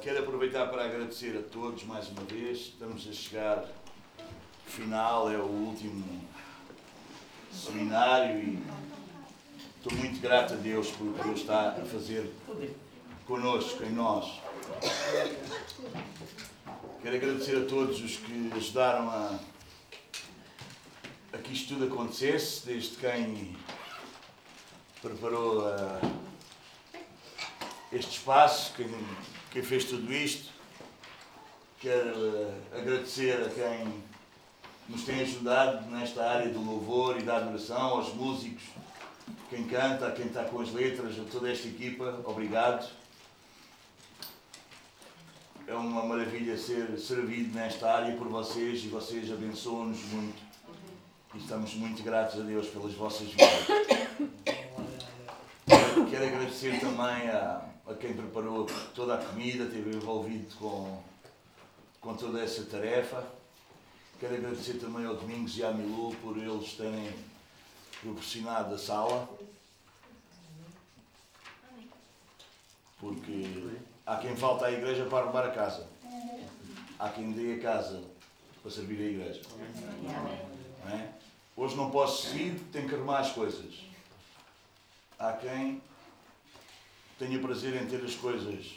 Quero aproveitar para agradecer a todos mais uma vez. Estamos a chegar final, é o último seminário e estou muito grato a Deus por o que Ele está a fazer conosco, em nós. Quero agradecer a todos os que ajudaram a, a que isto tudo acontecesse, desde quem preparou a, este espaço, quem, quem fez tudo isto. Quero uh, agradecer a quem nos tem ajudado nesta área do louvor e da adoração, aos músicos, quem canta, a quem está com as letras, a toda esta equipa, obrigado. É uma maravilha ser servido nesta área por vocês e vocês abençoam-nos muito. E estamos muito gratos a Deus pelas vossas vidas. Quero agradecer também a, a quem preparou toda a comida, esteve envolvido com, com toda essa tarefa. Quero agradecer também ao Domingos e à Milu por eles terem proporcionado a sala. Porque há quem falta à igreja para arrumar a casa. Há quem dê a casa para servir a igreja. Não é? Hoje não posso seguir, tenho que arrumar as coisas. Há quem tenha prazer em ter as coisas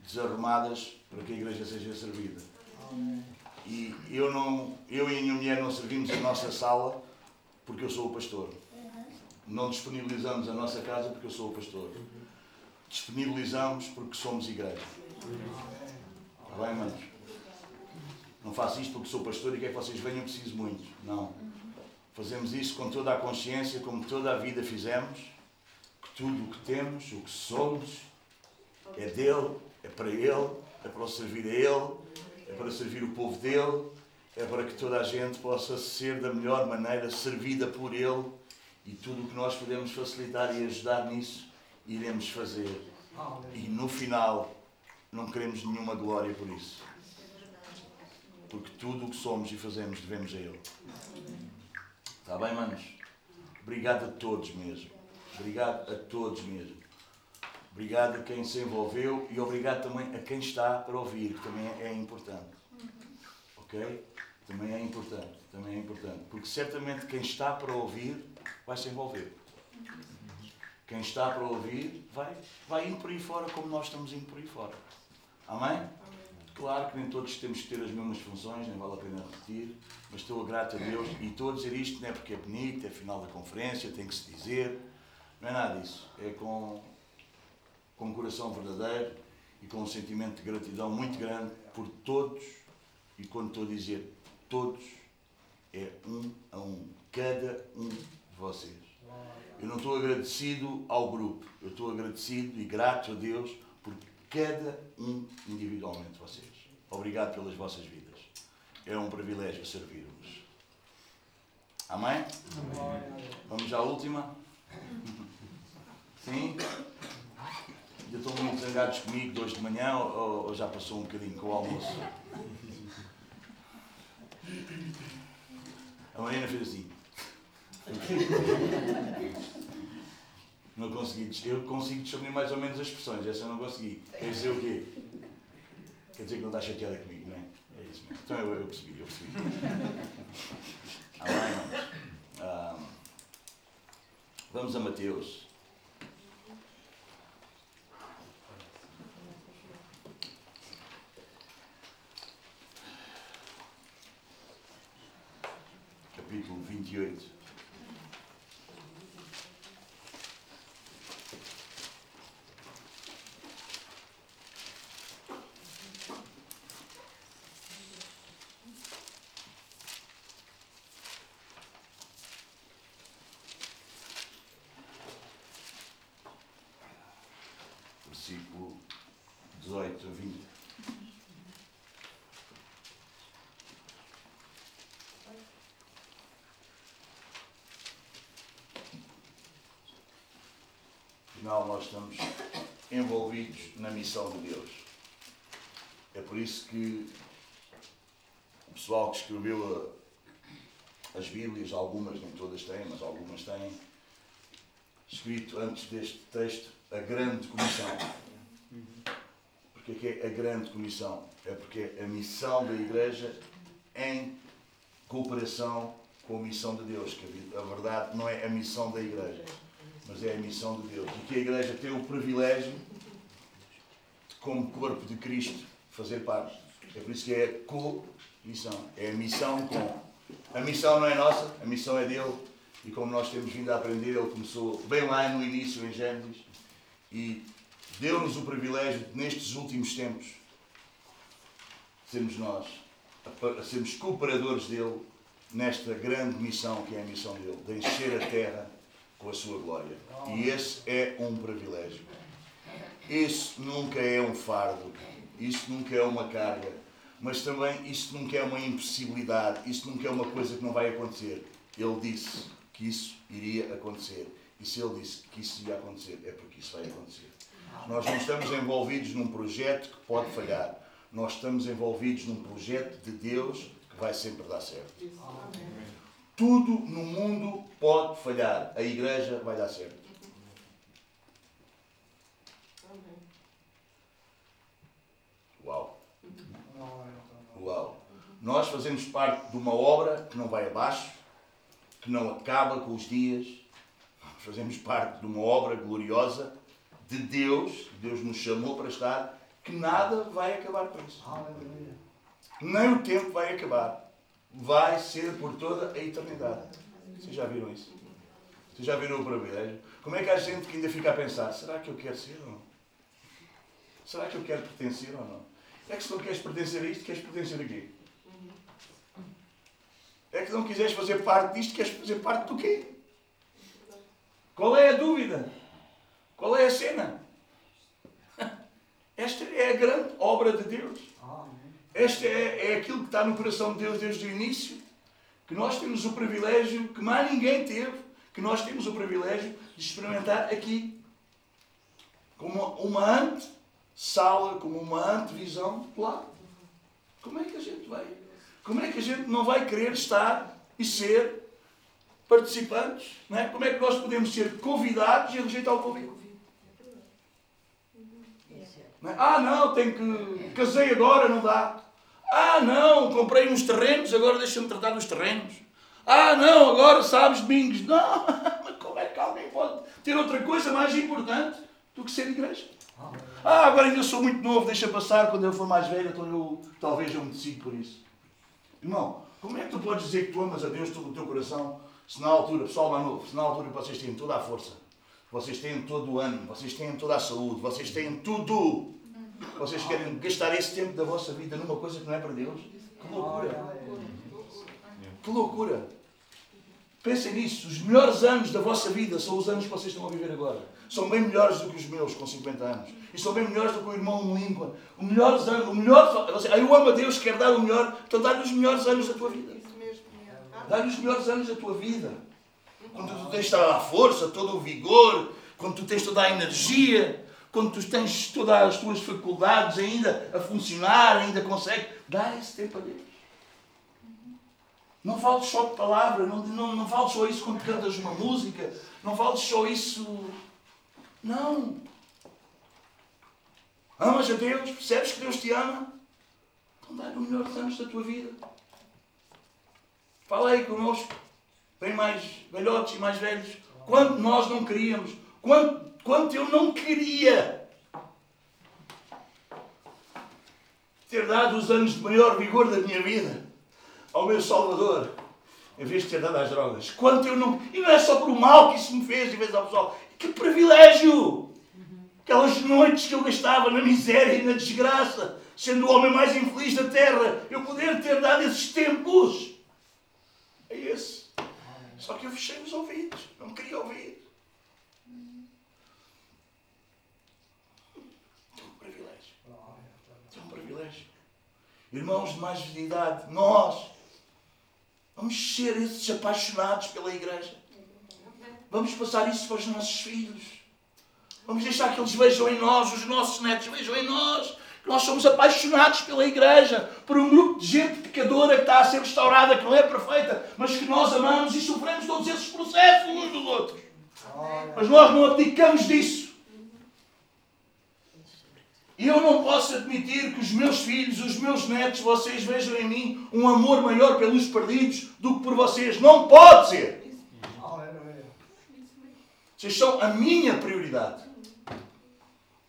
desarrumadas para que a igreja seja servida. E eu, não, eu e a minha mulher não servimos a nossa sala porque eu sou o pastor. Não disponibilizamos a nossa casa porque eu sou o pastor. Disponibilizamos porque somos igreja. Está bem, manos? Não faço isto porque sou pastor e quer que vocês venham, preciso muito. Não. Fazemos isso com toda a consciência, como toda a vida fizemos, tudo o que temos, o que somos, é dele, é para ele, é para servir a ele, é para servir o povo dele, é para que toda a gente possa ser da melhor maneira servida por ele e tudo o que nós podemos facilitar e ajudar nisso, iremos fazer. E no final, não queremos nenhuma glória por isso. Porque tudo o que somos e fazemos devemos a Ele. Está bem, manos? Obrigado a todos mesmo. Obrigado a todos mesmo. Obrigado a quem se envolveu e obrigado também a quem está para ouvir, que também é importante. Ok? Também é importante, também é importante. Porque certamente quem está para ouvir vai se envolver. Quem está para ouvir vai, vai indo por aí fora como nós estamos indo por aí fora. Amém? Claro que nem todos temos que ter as mesmas funções, nem vale a pena repetir, mas estou grato a Deus e estou a dizer isto não é porque é bonito, é final da conferência, tem que se dizer, não é nada disso. É com, com um coração verdadeiro e com um sentimento de gratidão muito grande por todos, e quando estou a dizer todos, é um a um, cada um de vocês. Eu não estou agradecido ao grupo, eu estou agradecido e grato a Deus por cada um individualmente de vocês. Obrigado pelas vossas vidas. É um privilégio servir-vos. Amém? Amém? Vamos à última? Sim? Já estão muito zangados comigo de hoje de manhã ou, ou já passou um bocadinho com o almoço? A Mariana fez assim. Não consegui. Eu consigo discernir mais ou menos as expressões, essa eu não consegui. Quer dizer o quê? Quer dizer que não está chateada comigo, não é? É isso mesmo. Então eu, eu percebi, eu percebi. Amém, ah, Vamos a Mateus. endurance Afinal, nós estamos envolvidos na missão de Deus. É por isso que o pessoal que escreveu a, as Bíblias, algumas, nem todas têm, mas algumas têm, escrito antes deste texto a grande comissão. Porque é que é a grande comissão? É porque é a missão da igreja em cooperação com a missão de Deus. Que a verdade não é a missão da igreja, é a missão de Deus. E que a igreja tem o privilégio, como corpo de Cristo, fazer parte. É por isso que é co-missão. É a missão com. A missão não é nossa, a missão é dele. E como nós temos vindo a aprender, ele começou bem lá no início, em Gênesis, e deu-nos o privilégio, de, nestes últimos tempos, sermos nós, a sermos cooperadores dele nesta grande missão que é a missão dele, de encher a terra com a sua glória. E esse é um privilégio. Isso nunca é um fardo, isso nunca é uma carga, mas também isso nunca é uma impossibilidade, isso nunca é uma coisa que não vai acontecer. Ele disse que isso iria acontecer. E se ele disse que isso ia acontecer, é porque isso vai acontecer. Nós não estamos envolvidos num projeto que pode falhar. Nós estamos envolvidos num projeto de Deus que vai sempre dar certo. Tudo no mundo pode falhar. A igreja vai dar certo. Uau! Uau! Nós fazemos parte de uma obra que não vai abaixo, que não acaba com os dias. Fazemos parte de uma obra gloriosa de Deus, que Deus nos chamou para estar, que nada vai acabar com isso. Nem o tempo vai acabar. Vai ser por toda a eternidade. Vocês já viram isso? Vocês já viram o privilégio? Como é que há gente que ainda fica a pensar, será que eu quero ser ou não? Será que eu quero pertencer ou não? É que se não queres pertencer a isto, queres pertencer a quê? É que não quiseres fazer parte disto, queres fazer parte do quê? Qual é a dúvida? Qual é a cena? Esta é a grande obra de Deus. Esta é, é aquilo que está no coração de Deus desde o início. Que nós temos o privilégio, que mais ninguém teve, que nós temos o privilégio de experimentar aqui. Como uma, uma ante-sala, como uma ante-visão lá. Como é que a gente vai? Como é que a gente não vai querer estar e ser participantes? Não é? Como é que nós podemos ser convidados e rejeitar o convite? Não é? Ah, não, tenho que. Casei agora, não dá. Ah, não, comprei uns terrenos, agora deixa-me tratar dos terrenos. Ah, não, agora sabes, domingos. Não, mas como é que alguém pode ter outra coisa mais importante do que ser igreja? Ah, agora ainda sou muito novo, deixa passar, quando eu for mais velho, então eu, talvez eu me decido por isso. Irmão, como é que tu podes dizer que tu amas a Deus todo o teu coração, se na altura, pessoal mais novo, se na altura vocês têm toda a força, vocês têm todo o ânimo, vocês têm toda a saúde, vocês têm tudo. Vocês querem gastar esse tempo da vossa vida numa coisa que não é para Deus? Que loucura! Que loucura! Pensem nisso, os melhores anos da vossa vida são os anos que vocês estão a viver agora. São bem melhores do que os meus com 50 anos. E são bem melhores do que o irmão em língua. O melhor ano, o melhor. Eu amo a Deus, quero dar o melhor. Então dá-lhe os melhores anos da tua vida. Dá-lhe os melhores anos da tua vida. Quando tu tens toda a força, todo o vigor, quando tu tens toda a energia, quando tu tens todas as tuas faculdades ainda a funcionar, ainda consegue, dá esse tempo a Deus. Não fales só de palavra, não, não, não só isso quando cantas uma música, não fales só isso. Não. Amas a Deus, percebes que Deus te ama? Então dá-lhe o melhor dos anos da tua vida. Fala aí connosco, bem mais velhotes e mais velhos. Quanto nós não queríamos, quanto, quanto eu não queria ter dado os anos de maior vigor da minha vida ao meu Salvador, em vez de ter dado às drogas. Quanto eu não. E não é só por o mal que isso me fez, em vez ao pessoal. Que privilégio! Aquelas noites que eu gastava na miséria e na desgraça, sendo o homem mais infeliz da terra, eu poder ter dado esses tempos. É esse. Só que eu fechei os ouvidos, não queria ouvir. Tem um privilégio. Tem um privilégio. Irmãos de mais de idade, nós vamos ser esses apaixonados pela igreja. Vamos passar isso para os nossos filhos. Vamos deixar que eles vejam em nós, os nossos netos vejam em nós, nós somos apaixonados pela igreja, por um grupo de gente pecadora que está a ser restaurada, que não é perfeita, mas que nós amamos e sofremos todos esses processos uns dos outros. Mas nós não abdicamos disso. E eu não posso admitir que os meus filhos, os meus netos, vocês vejam em mim um amor maior pelos perdidos do que por vocês. Não pode ser. Vocês são a minha prioridade.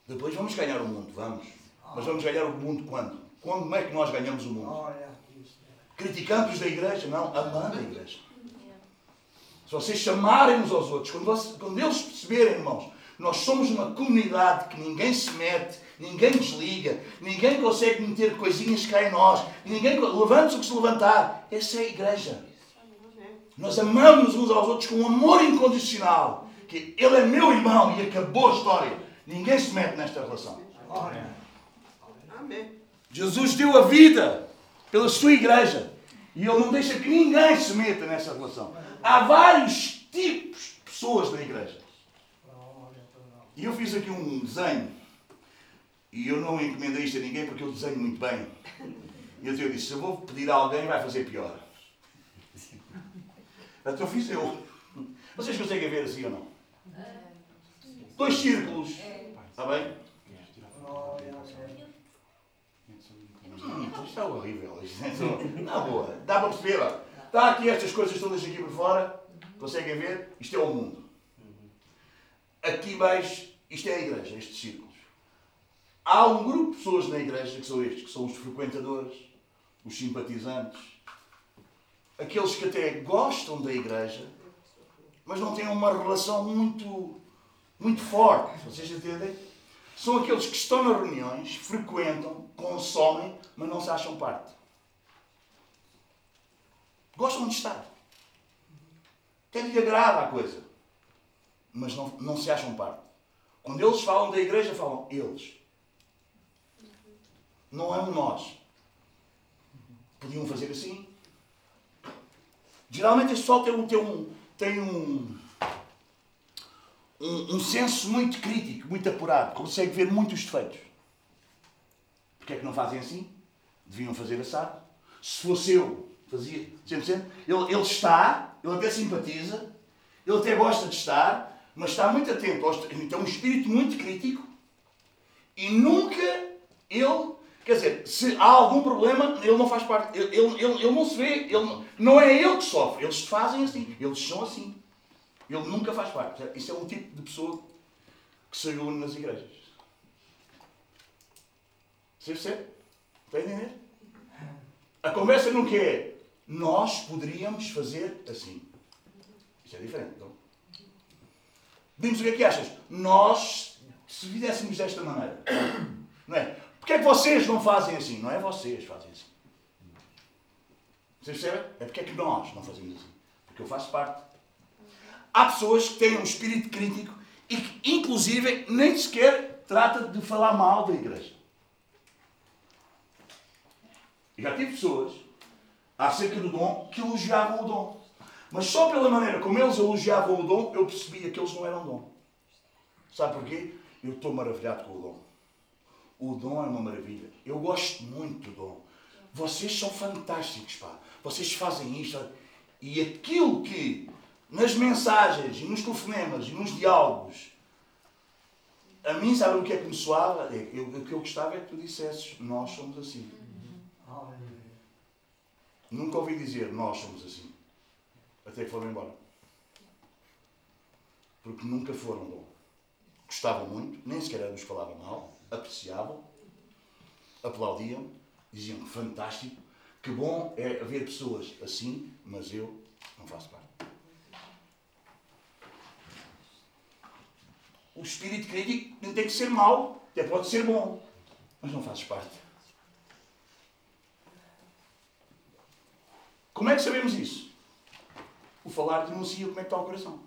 Depois vamos ganhar o mundo, vamos. Mas vamos ganhar o mundo quando? Quando é que nós ganhamos o mundo? Criticando-os da igreja? Não, amando a igreja. Se vocês chamarem uns aos outros, quando, vocês, quando eles perceberem, irmãos, nós somos uma comunidade que ninguém se mete, ninguém desliga, ninguém consegue meter coisinhas cá em nós, ninguém levanta o que se levantar. Essa é a igreja. Nós amamos uns aos outros com um amor incondicional. Que ele é meu irmão e acabou a história. Ninguém se mete nesta relação. Amém. Jesus deu a vida pela sua igreja. E ele não deixa que ninguém se meta nessa relação. Há vários tipos de pessoas na igreja. E eu fiz aqui um desenho. E eu não encomendei isto a ninguém porque eu desenho muito bem. E então eu disse, se eu vou pedir a alguém, vai fazer pior. Então fiz eu. Vocês conseguem ver assim ou não? Dois círculos. Está bem? Isto é horrível. É Na boa. Dá para perceber? Está aqui estas coisas todas aqui por fora. Conseguem ver? Isto é o mundo. Aqui mais, isto é a igreja, estes círculos. Há um grupo de pessoas na igreja que são estes, que são os frequentadores, os simpatizantes, aqueles que até gostam da igreja, mas não têm uma relação muito, muito forte. Vocês entendem? São aqueles que estão nas reuniões, frequentam, consomem, mas não se acham parte. Gostam de estar. Até lhe agrada a coisa mas não, não se acham parte. Quando eles falam da igreja, falam eles. Não é um nós. Podiam fazer assim. Geralmente este pessoal tem um, tem um, tem um, um, um senso muito crítico, muito apurado. Consegue ver muitos defeitos. Porquê é que não fazem assim? Deviam fazer assado. Se fosse eu, fazia. Sempre, sempre. Ele, ele está, ele até simpatiza, ele até gosta de estar, mas está muito atento, tem um espírito muito crítico e nunca ele, quer dizer, se há algum problema, ele não faz parte, ele, ele, ele não se vê, ele, não é ele que sofre, eles fazem assim, eles são assim. Ele nunca faz parte. Isso é um tipo de pessoa que se reúne nas igrejas. Você percebe? Está a entender? A conversa nunca é nós poderíamos fazer assim. Isso é diferente. Então, Dizemos o que é que achas? Nós, se fizéssemos desta maneira, não é? Porque é que vocês não fazem assim? Não é vocês fazem assim. Vocês percebem? É porque é que nós não fazemos assim. Porque eu faço parte. Há pessoas que têm um espírito crítico e que, inclusive, nem sequer trata de falar mal da igreja. Já tive pessoas, acerca do dom, que elogiavam o dom. Mas só pela maneira como eles elogiavam o dom, eu percebia que eles não eram dom. Sabe porquê? Eu estou maravilhado com o dom. O dom é uma maravilha. Eu gosto muito do dom. Vocês são fantásticos, pá. Vocês fazem isto. E aquilo que nas mensagens e nos telefonemas e nos diálogos a mim, sabe o que é que me soava? É, eu, o que eu gostava é que tu dissesses: Nós somos assim. Uhum. Nunca ouvi dizer: Nós somos assim até que foram embora. Porque nunca foram bom. Gostavam muito, nem sequer nos falavam mal, apreciavam, aplaudiam, diziam fantástico, que bom é haver pessoas assim, mas eu não faço parte. O espírito crítico não tem que ser mau, até pode ser bom, mas não fazes parte. Como é que sabemos isso? O falar denuncia como é que está o coração.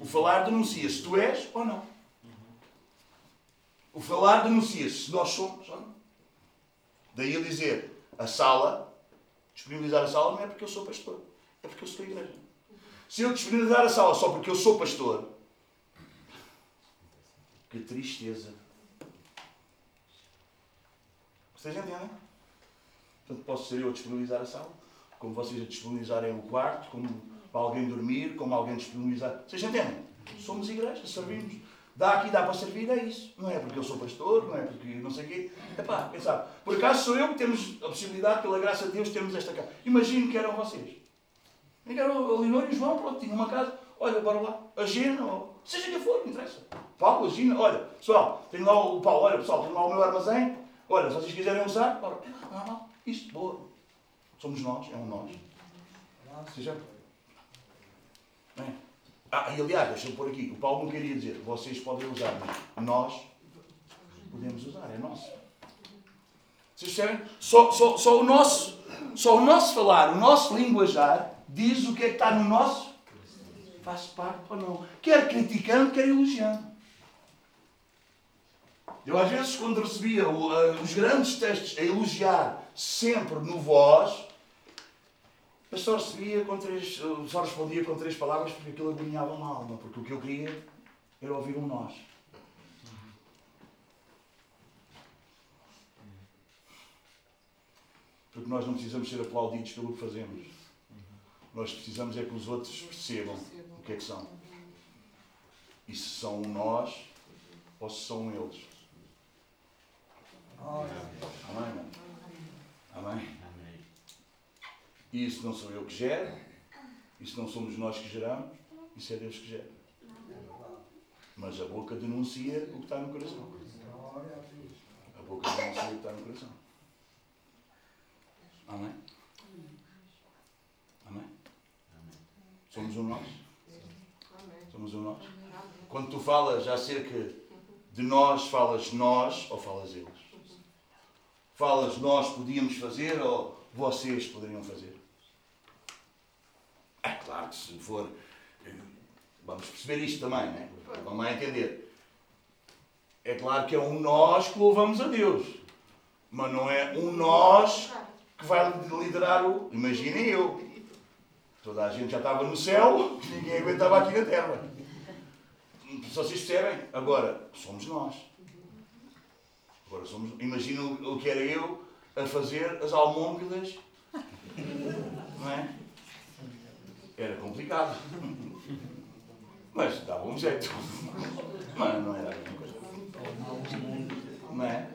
O falar denuncia se tu és ou não. O falar denuncia se nós somos ou não. Daí eu dizer, a sala, disponibilizar a sala não é porque eu sou pastor, é porque eu sou igreja. Se eu disponibilizar a sala só porque eu sou pastor, que tristeza. Vocês entendem? Portanto, posso ser eu a disponibilizar a sala? como vocês a disponibilizarem o quarto, como alguém dormir, como alguém disponibilizar. Vocês entendem? Somos igreja, servimos. Dá aqui, dá para servir, é isso. Não é porque eu sou pastor, não é porque não sei o quê. Epá, quem sabe? Por acaso sou eu que temos a possibilidade, pela graça de Deus, temos esta casa. Imagino que eram vocês. Que eram a Leonor e o João, pronto, tinham uma casa. Olha, bora lá. A Gina, seja que for, não interessa. Paulo, a Gina, olha, pessoal, tenho lá o Paulo, olha, pessoal, tenho lá o meu armazém. Olha, se vocês quiserem usar, bora. Não, não, isto, boa. Somos nós, é um nós. Seja. É. Ah, e aliás, deixa-me pôr aqui. O Paulo não queria dizer, vocês podem usar, mas nós podemos usar, é nosso. Vocês percebem? Só, só, só, o nosso, só o nosso falar, o nosso linguajar, diz o que é que está no nosso. Faz parte ou não. Quer criticando, quer elogiando. Eu às vezes, quando recebia os grandes textos a elogiar sempre no vós, mas só recebia com três, só respondia com três palavras porque aquilo agoniava uma alma, porque o que eu queria era ouvir um nós. Porque nós não precisamos ser aplaudidos pelo que fazemos. Nós precisamos é que os outros percebam o que é que são. E se são nós ou se são eles. Amém? Amém? E isso não sou eu que gero, isso não somos nós que geramos, isso é Deus que gera. Mas a boca denuncia o que está no coração. A boca denuncia o que está no coração. Amém? Amém? Somos um nós? Somos um nós? Quando tu falas acerca de nós, falas nós ou falas eles? Falas nós podíamos fazer ou vocês poderiam fazer? É claro que se for. Vamos perceber isto também, né? Vamos lá entender. É claro que é um nós que louvamos a Deus. Mas não é um nós que vai liderar o. Imaginem eu. Toda a gente já estava no céu, ninguém aguentava aqui na terra. Se vocês percebem? Agora, somos nós. Agora somos. Imagina o que era eu a fazer as almôndegas. Não é? Era complicado. Mas dava um jeito. Mas não era a mesma coisa. Não é?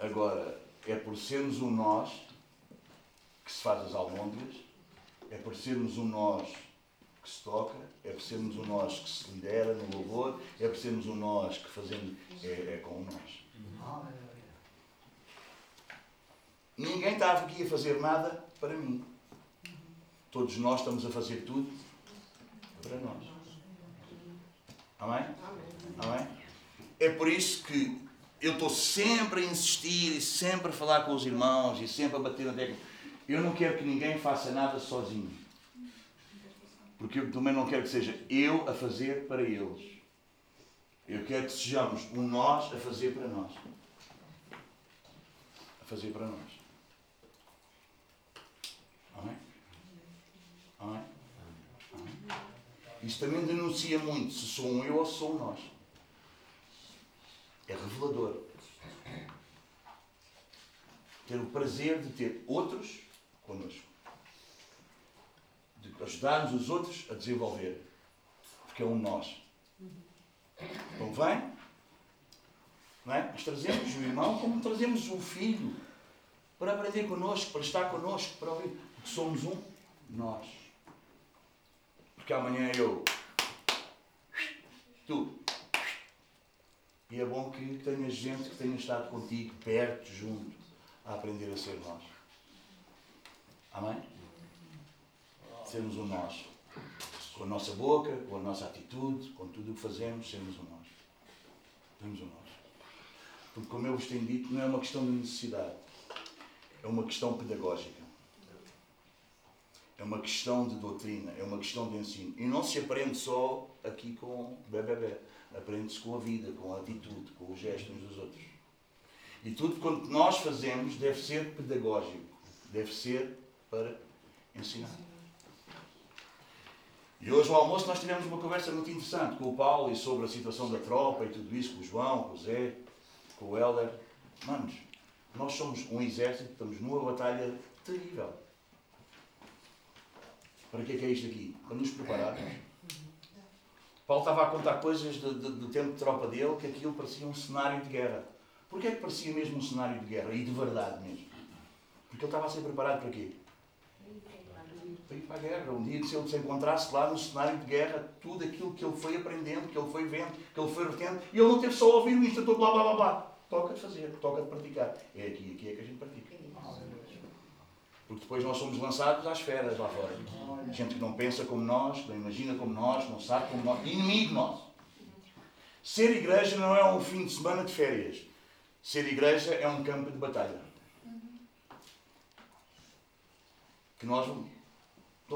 Agora, é por sermos um nós que se faz as almôndegas, é por sermos um nós que se toca, é por sermos um nós que se lidera no louvor, é por sermos um nós que fazemos, é, é com um nós. Ninguém estava aqui a fazer nada para mim. Todos nós estamos a fazer tudo para nós. Amém? Amém? É por isso que eu estou sempre a insistir e sempre a falar com os irmãos e sempre a bater na tecla. Eu não quero que ninguém faça nada sozinho. Porque eu também não quero que seja eu a fazer para eles. Eu quero que sejamos um nós a fazer para nós. A fazer para nós. Amém? Amém? Amém? Isto também denuncia muito se sou um eu ou sou um nós. É revelador. Ter o prazer de ter outros connosco. De ajudarmos os outros a desenvolver. Porque é um nós. Vem. Não é? Nós trazemos o irmão como trazemos o filho para aprender connosco, para estar connosco, para ouvir. Porque somos um nós. Porque amanhã eu. Tu. E é bom que tenhas gente que tenha estado contigo, perto, junto, a aprender a ser nós. Amém? Sermos um nós. Com a nossa boca, com a nossa atitude, com tudo o que fazemos, sermos um nós. Sermos um nós. Porque, como eu vos tenho dito, não é uma questão de necessidade. É uma questão pedagógica. É uma questão de doutrina, é uma questão de ensino. E não se aprende só aqui com bebê. Aprende-se com a vida, com a atitude, com os gestos dos outros. E tudo quanto nós fazemos deve ser pedagógico, deve ser para ensinar. E hoje no almoço nós tivemos uma conversa muito interessante com o Paulo e sobre a situação da tropa e tudo isso, com o João, com o Zé, com o Helder. Manos, nós somos um exército, estamos numa batalha terrível. Para que é que é isto aqui? Para nos prepararmos. Paulo estava a contar coisas do, do, do tempo de tropa dele que aquilo parecia um cenário de guerra. Porquê é que parecia mesmo um cenário de guerra? E de verdade mesmo. Porque ele estava a ser preparado para quê? Para ir para a guerra. Um dia, se ele se encontrasse lá no cenário de guerra, tudo aquilo que ele foi aprendendo, que ele foi vendo, que ele foi retendo, e ele não teve só ouvir o instrutor, blá blá blá blá. Toca de fazer, toca de praticar. É aqui, aqui é que a gente pratica. Porque depois nós somos lançados às feras lá fora. Gente que não pensa como nós, não imagina como nós, não sabe como nós. Inimigo nosso. Ser igreja não é um fim de semana de férias. Ser igreja é um campo de batalha. Que nós,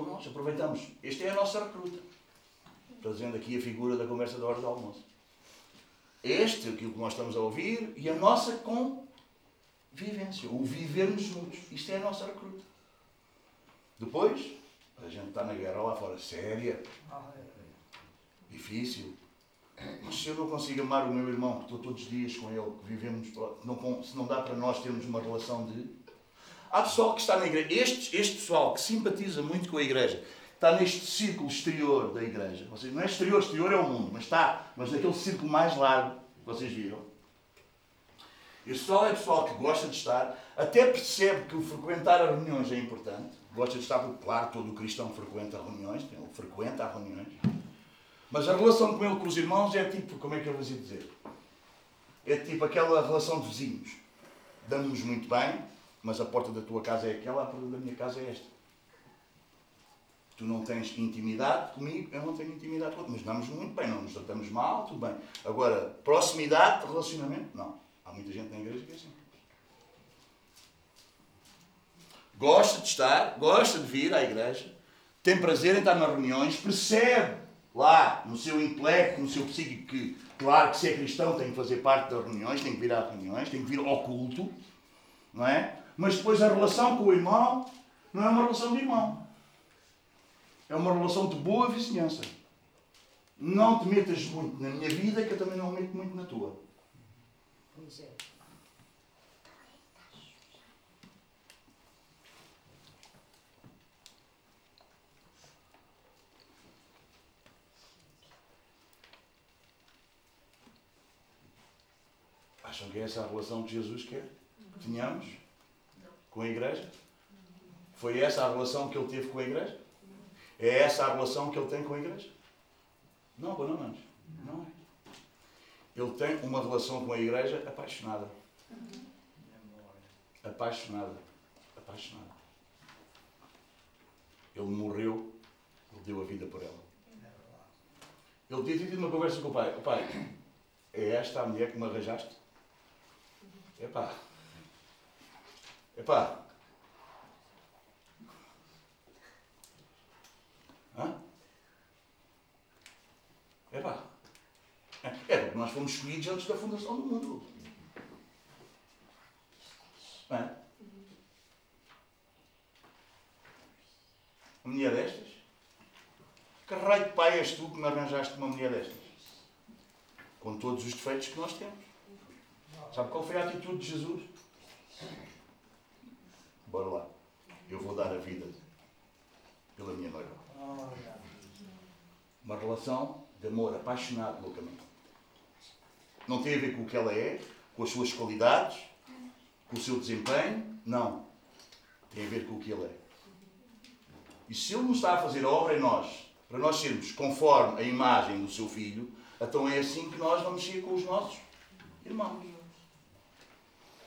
então nós aproveitamos. Esta é a nossa recruta. Trazendo aqui a figura da conversa da hora do almoço. Este, aquilo que nós estamos a ouvir, e a nossa convivência. O vivermos juntos. Isto é a nossa recruta. Depois, a gente está na guerra lá fora, séria, difícil. Mas se eu não consigo amar o meu irmão, que estou todos os dias com ele, que vivemos, não, se não dá para nós termos uma relação de. Há pessoal que está na igreja, este, este pessoal que simpatiza muito com a igreja, está neste círculo exterior da igreja. Vocês, não é exterior, exterior é o mundo, mas está, mas naquele círculo mais largo, vocês viram. Este pessoal é pessoal que gosta de estar, até percebe que frequentar as reuniões é importante, gosta de estar, porque, claro, todo cristão frequenta reuniões, ele frequenta as reuniões, mas a relação com ele, com os irmãos, é tipo, como é que eu vou dizer? É tipo aquela relação de vizinhos. Damos-nos muito bem, mas a porta da tua casa é aquela, a porta da minha casa é esta. Tu não tens intimidade comigo, eu não tenho intimidade contigo, mas damos muito bem, não nos tratamos mal, tudo bem. Agora, proximidade, relacionamento, não. Há muita gente na igreja que é assim. Gosta de estar, gosta de vir à igreja, tem prazer em estar nas reuniões, percebe lá no seu intelecto, no seu psíquico que, claro, que se é cristão tem que fazer parte das reuniões, tem que vir às reuniões, tem que vir ao culto, não é? Mas depois a relação com o irmão não é uma relação de irmão. É uma relação de boa vizinhança. Não te metas muito na minha vida, que eu também não me meto muito na tua. Pois é. Acham que é essa a relação que Jesus quer que tenhamos com a igreja? Foi essa a relação que ele teve com a igreja? É essa a relação que ele tem com a igreja? Não, não, não. Não é ele tem uma relação com a igreja apaixonada. Apaixonada. Apaixonada. Ele morreu, ele deu a vida por ela. Ele tinha tido uma conversa com o pai. O pai, é esta a mulher que me arranjaste? Epá. Epá. Hã? Epá. É porque nós fomos escolhidos antes da fundação do mundo. Não é? Uma mulher destas? Que raio de pai és tu que me arranjaste uma mulher destas? Com todos os defeitos que nós temos. Sabe qual foi a atitude de Jesus? Bora lá. Eu vou dar a vida pela minha noiva. Uma relação de amor apaixonado loucamente. Não tem a ver com o que ela é, com as suas qualidades, com o seu desempenho. Não. Tem a ver com o que ele é. E se ele nos está a fazer a obra em nós, para nós sermos conforme a imagem do seu filho, então é assim que nós vamos ser com os nossos irmãos.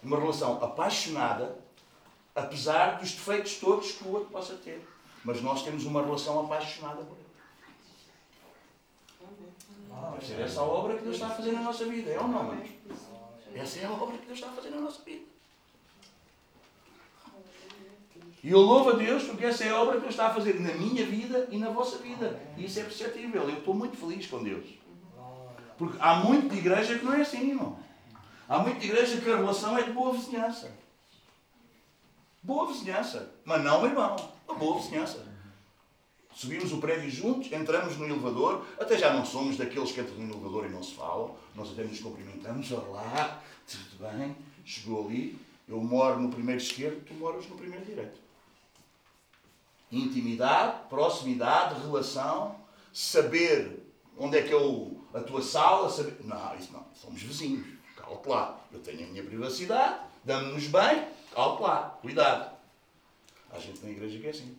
Uma relação apaixonada, apesar dos defeitos todos que o outro possa ter. Mas nós temos uma relação apaixonada por ele. Deve ser essa a obra que Deus está a fazer na nossa vida, é ou não, mas Essa é a obra que Deus está a fazer na nossa vida. E eu louvo a Deus porque essa é a obra que Deus está a fazer na minha vida e na vossa vida. E isso é perceptível. Eu estou muito feliz com Deus. Porque há muito de igreja que não é assim, irmão. Há muito de igreja que a relação é de boa vizinhança. Boa vizinhança. Mas não, irmão. Uma boa vizinhança. Subimos o prédio juntos, entramos no elevador, até já não somos daqueles que entram no elevador e não se falam, nós até nos cumprimentamos, olá, tudo bem, chegou ali, eu moro no primeiro esquerdo, tu moras no primeiro direito. Intimidade, proximidade, relação, saber onde é que é a tua sala, saber... Não, isso não, somos vizinhos, cala-te lá. Eu tenho a minha privacidade, damos-nos bem, lá, cuidado. Há gente na igreja que é assim.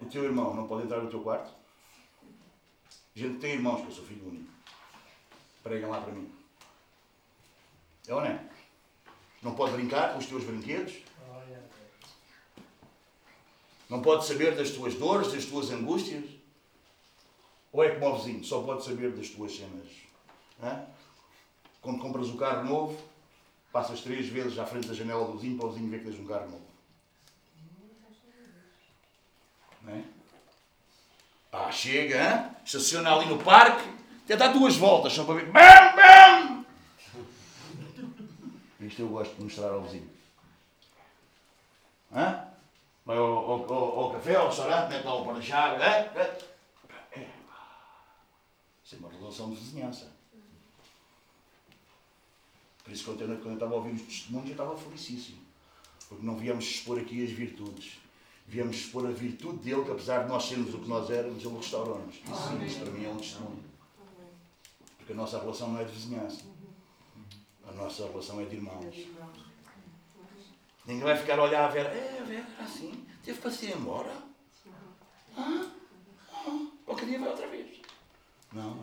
O teu irmão não pode entrar no teu quarto? Gente que tem irmãos, que eu sou filho único. Pregam lá para mim. É ou não é? Não pode brincar com os teus brinquedos? Não pode saber das tuas dores, das tuas angústias? Ou é como o vizinho, só pode saber das tuas cenas? Quando compras o carro novo, passas três vezes à frente da janela do vizinho para o vizinho ver que tens um carro novo. Ah, chega, hein? estaciona ali no parque, até dá duas voltas só para ver. BAM, BAM! Isto eu gosto de mostrar ao vizinho. Hã? Vai ao, ao, ao, ao café, ao restaurante, mete lá o pão na chave. Isso é uma relação de vizinhança. Por isso, quando eu, quando eu estava a ouvir os testemunhos, eu estava felicíssimo. Porque não viemos expor aqui as virtudes. Viemos expor a virtude dele, que apesar de nós sermos o que nós éramos, ele restaurou-nos. Isso, sim, isso para mim é um testemunho. Porque a nossa relação não é de vizinhança. A nossa relação é de irmãos. Ninguém vai ficar a olhar a Vera. É, a Vera era assim. Teve para se ir embora. Ah, ah, qualquer dia vai outra vez. Não.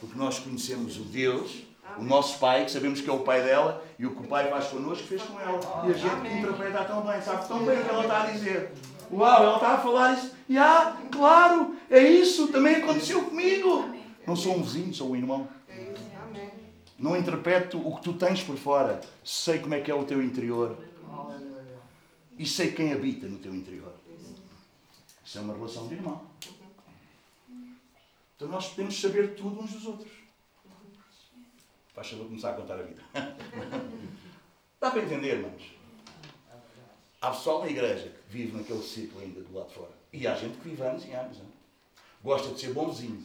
Porque nós conhecemos o Deus, o nosso Pai, que sabemos que é o Pai dela, e o que o Pai faz connosco, fez com ela. E a gente interpreta tão bem, sabe tão bem o que ela está a dizer. Uau, ela está a falar isso. E ah, claro, é isso, também aconteceu comigo. Não sou um vizinho, sou um irmão. Não interpreto o que tu tens por fora. Sei como é que é o teu interior. E sei quem habita no teu interior. Isso é uma relação de irmão. Então nós podemos saber tudo uns dos outros. Faz favor começar a contar a vida. Dá para entender, irmãos? Há pessoal na igreja que vive naquele ciclo ainda do lado de fora. E há gente que vive anos e anos. Não? Gosta de ser bonzinho.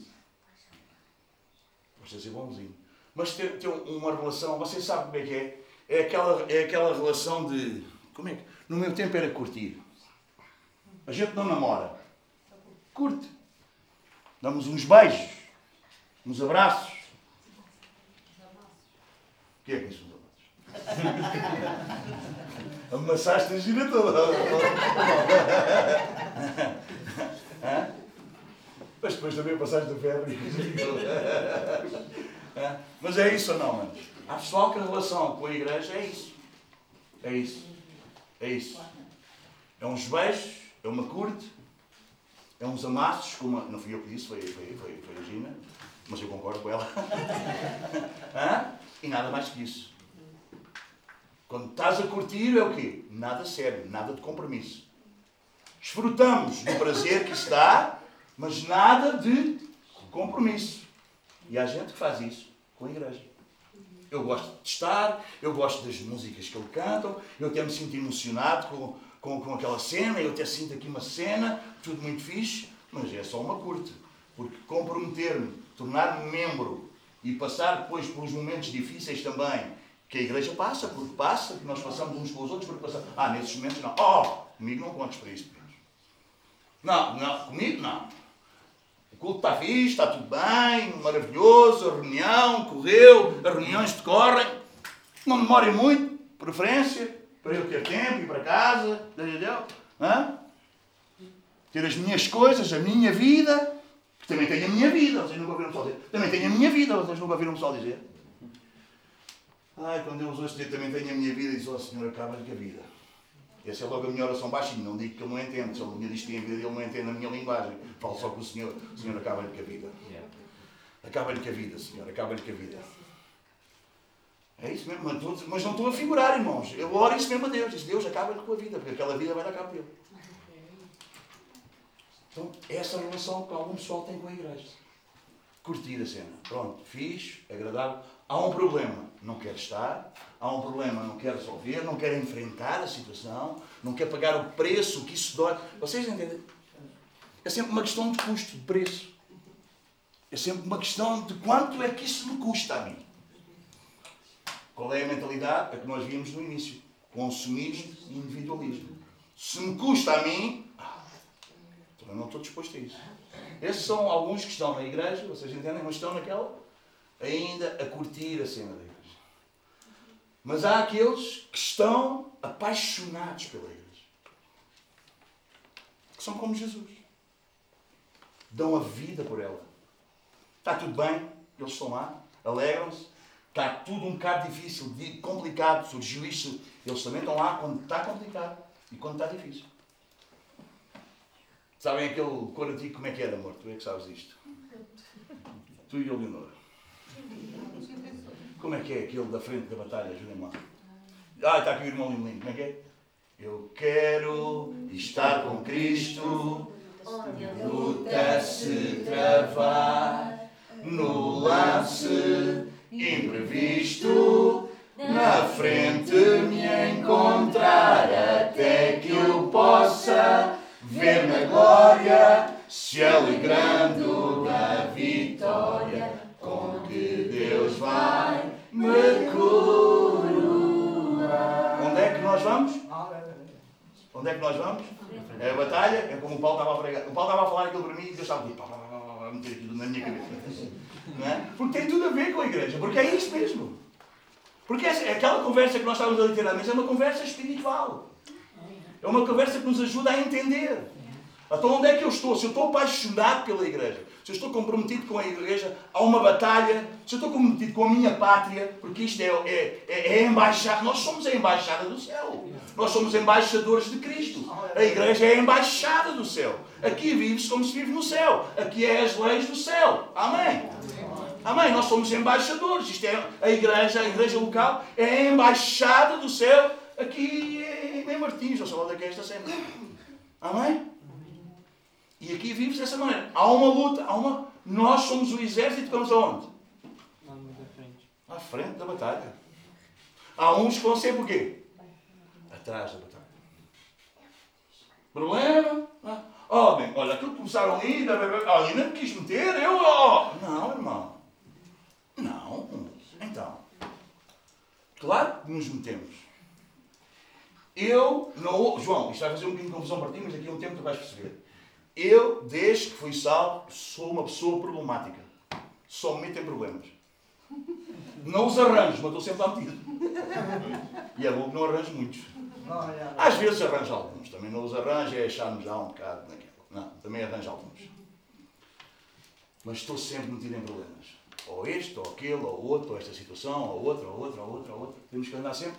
Gosta de ser bonzinho. Mas ter, ter uma relação, você sabe como é que é? É aquela, é aquela relação de. Como é que. No meu tempo era curtir. A gente não namora. Curte. Damos uns beijos, uns abraços. Que é que isso abraços? Amassaste a gira toda. Mas depois também passaste do febre. Mas é isso ou não, mano? Há pessoal que a relação com a igreja é isso. É isso. É isso. É uns beijos, é uma curte, é uns amassos, como não fui eu que disse, foi, foi, foi, foi a Gina, mas eu concordo com ela. E nada mais que isso. Quando estás a curtir é o quê? Nada sério, nada de compromisso. Desfrutamos do prazer que está, mas nada de compromisso. E há gente que faz isso com a igreja. Eu gosto de estar, eu gosto das músicas que ele canta, eu até me sinto emocionado com, com, com aquela cena, eu até sinto aqui uma cena, tudo muito fixe, mas é só uma curta. Porque comprometer-me, tornar-me membro e passar depois pelos momentos difíceis também, que a igreja passa, porque passa, que nós passamos uns com os outros, porque passamos. Ah, nesses momentos não. Oh, comigo não contes para isto. Não, não, comigo não culto está fixe, está tudo bem, maravilhoso, a reunião correu, as reuniões decorrem. Não demorem muito, preferência, para eu ter tempo, ir para casa, entendeu? Hã? Ter as minhas coisas, a minha vida, também tenho a minha vida, vocês nunca ouviram só dizer. Também tenho a minha vida, vocês nunca ouviram só dizer. Ai, quando Deus hoje dizer também tenho a minha vida, diz, ó oh, Senhor, acaba-lhe com a vida. Essa é logo a minha oração baixinha. Não digo que ele não entende. Se ele me diz que tem a vida, ele não entende a minha linguagem. Falo só com o Senhor. O Senhor acaba-lhe com a vida. Acaba-lhe com a vida, Senhor. Acaba-lhe com a vida. É isso mesmo. Mas não estou a figurar, irmãos. Eu oro isso mesmo a Deus. Diz, Deus acaba-lhe com a vida. Porque aquela vida vai dar cabo dele. Então, essa relação que algum pessoal tem com a igreja. Curtir a cena. Pronto, fiz, agradável. Há um problema, não quer estar. Há um problema, não quer resolver, não quer enfrentar a situação, não quer pagar o preço que isso dói. Vocês entendem? É sempre uma questão de custo, de preço. É sempre uma questão de quanto é que isso me custa a mim. Qual é a mentalidade? A que nós vimos no início. Consumismo e individualismo. Se me custa a mim, eu não estou disposto a isso. Esses são alguns que estão na igreja, vocês entendem, mas estão naquela ainda a curtir a cena da igreja. Mas há aqueles que estão apaixonados pela igreja. Que são como Jesus. Dão a vida por ela. Está tudo bem, eles estão lá, alegram-se. Está tudo um bocado difícil, complicado, surgiu isto. Eles também estão lá quando está complicado e quando está difícil. Sabem aquele cor antigo como é que era, amor? Tu é que sabes isto. Tu e a Leonor. Como é que é aquele da frente da batalha, lá. Ah, está aqui o irmão Lindo, como é que é? Eu quero estar com Cristo, luta se travar, no lance imprevisto, na frente me encontrar, até que eu possa ver na glória, se alegrando da vitória com que Deus vai me coroar. Onde é que nós vamos? Onde é que nós vamos? É a batalha, é como o Paulo estava a pregar. O Paulo estava a falar aquilo para mim e Deus estava a meter aquilo na minha cabeça. Não é? Porque tem tudo a ver com a igreja, porque é isso mesmo. Porque é aquela conversa que nós estávamos a mesa é uma conversa espiritual. É uma conversa que nos ajuda a entender. Então onde é que eu estou? Se eu estou apaixonado pela igreja, se eu estou comprometido com a igreja, há uma batalha, se eu estou comprometido com a minha pátria, porque isto é, é, é, é embaixada, nós somos a embaixada do céu. Nós somos embaixadores de Cristo. A igreja é a embaixada do céu. Aqui vive-se como se vive no céu. Aqui é as leis do céu. Amém. Amém. Nós somos embaixadores. Isto é a igreja, a igreja local é a embaixada do céu aqui em Martins, ou daqui é esta cena. Amém? E aqui vives dessa maneira. Há uma luta, há uma. Nós somos o exército que vamos aonde? À frente da batalha. Há uns que vão sempre o quê? Atrás da batalha. Problema? Oh, bem, olha, aquilo começaram ali, ali não me quis meter, eu. Oh. Não, irmão. Não. Então. Claro que nos metemos. Eu não. João, isto vai fazer um bocadinho de confusão para ti, mas daqui a um tempo tu vais perceber. Eu, desde que fui salvo, sou uma pessoa problemática. Só me meto em problemas. Não os arranjo, mas estou sempre a meter. E é bom que não arranjo muitos. Às vezes arranjo alguns. Também não os arranjo, é achar-me já um bocado naquilo. Não, também arranjo alguns. Mas estou sempre metido em problemas. Ou este, ou aquele, ou outro, ou esta situação, ou outra, ou outra, ou outra, ou outra. Temos que andar sempre.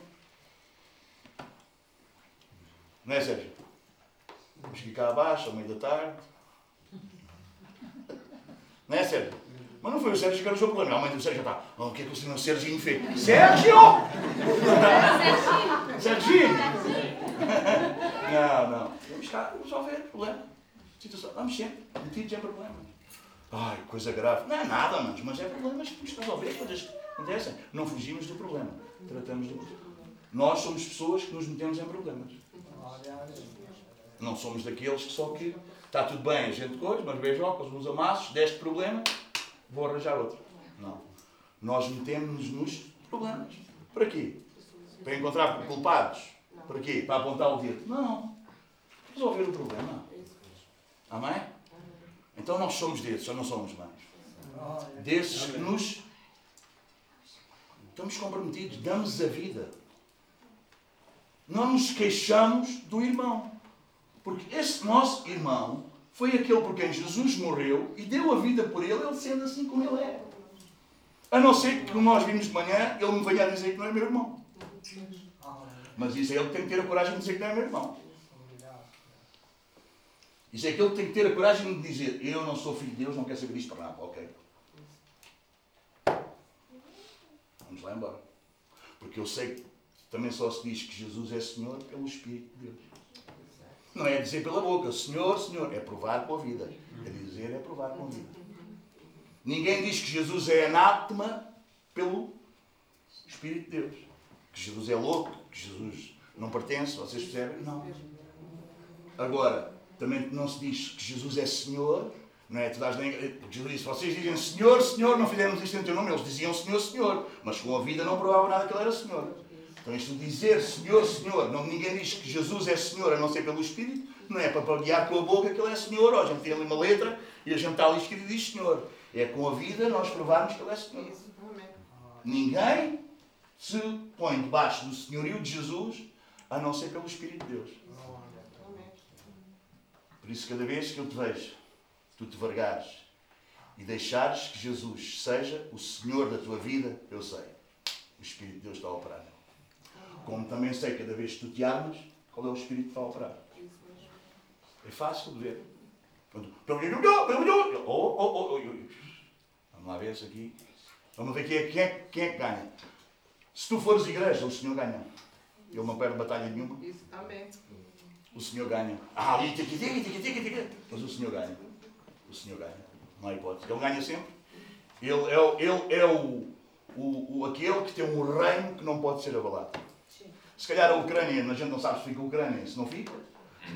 Não é, Sérgio? Vamos ficar abaixo, ao meio da tarde. Não é, Sérgio? Mas não foi o Sérgio que era o problema. A mãe do Sérgio está. Oh, o que é que o senhor Serginho fez? Sérgio! Serginho! Não, não. Vamos cá resolver o problema. Situação. Vamos sempre metidos em problemas. Ai, coisa grave. Não é nada, mas, mas é problemas que que resolver, coisas que acontecem. Não fugimos do problema. Tratamos do problema. Nós somos pessoas que nos metemos em problemas. Não somos daqueles que só que está tudo bem, a gente coisa, mas beijocas, uns amassos, deste problema, vou arranjar outro. Não. Nós metemos-nos nos problemas. Para quê? Para encontrar culpados? Para quê? Para apontar o dedo? Não. Resolver o problema. Amém? Então nós somos desses, ou não somos mais? Desses que nos estamos comprometidos, damos a vida. Não nos queixamos do irmão. Porque esse nosso irmão foi aquele por quem Jesus morreu e deu a vida por ele, ele sendo assim como ele é. A não ser que nós vimos de manhã, ele me venha dizer que não é meu irmão. Mas isso é ele tem que ter a coragem de dizer que não é meu irmão. Isso é que ele tem que ter a coragem de dizer: Eu não sou filho de Deus, não quero saber disto para nada. Ok. Vamos lá embora. Porque eu sei também só se diz que Jesus é Senhor pelo Espírito de Deus. Não é dizer pela boca, Senhor, Senhor. É provar com a vida. É dizer, é provar com a vida. Ninguém diz que Jesus é anátema pelo Espírito de Deus. Que Jesus é louco, que Jesus não pertence, vocês percebem? Não. Agora, também não se diz que Jesus é Senhor, não é? Tu dás. Jesus disse, vocês dizem Senhor, Senhor, não fizemos isto em teu nome. Eles diziam Senhor, Senhor, mas com a vida não provavam nada que ele era Senhor. Então isto dizer Senhor, Senhor, não, ninguém diz que Jesus é Senhor a não ser pelo Espírito, não é para paguear com a boca que Ele é Senhor, ó, a gente tem ali uma letra e a gente está ali escrito e diz Senhor. É com a vida nós provarmos que Ele é Senhor. Ninguém se põe debaixo do senhorio de Jesus a não ser pelo Espírito de Deus. Por isso, cada vez que eu te vejo, tu te vergares e deixares que Jesus seja o Senhor da tua vida, eu sei. O Espírito de Deus está a operar. Como também sei, cada vez que tu te armas, qual é o Espírito que está a operar. É fácil de ver. Oh, oh, oh, Vamos lá ver isso aqui. Vamos ver quem é, quem, é, quem é que ganha. Se tu fores igreja, o Senhor ganha. Ele não perde batalha nenhuma. Isso também. O Senhor ganha. Ah. Mas o Senhor ganha. O Senhor ganha. Não há hipótese. Ele ganha sempre. Ele é, ele é o, o, o, aquele que tem um reino que não pode ser abalado. Se calhar a Ucrânia, a gente não sabe se fica a Ucrânia, se não fica.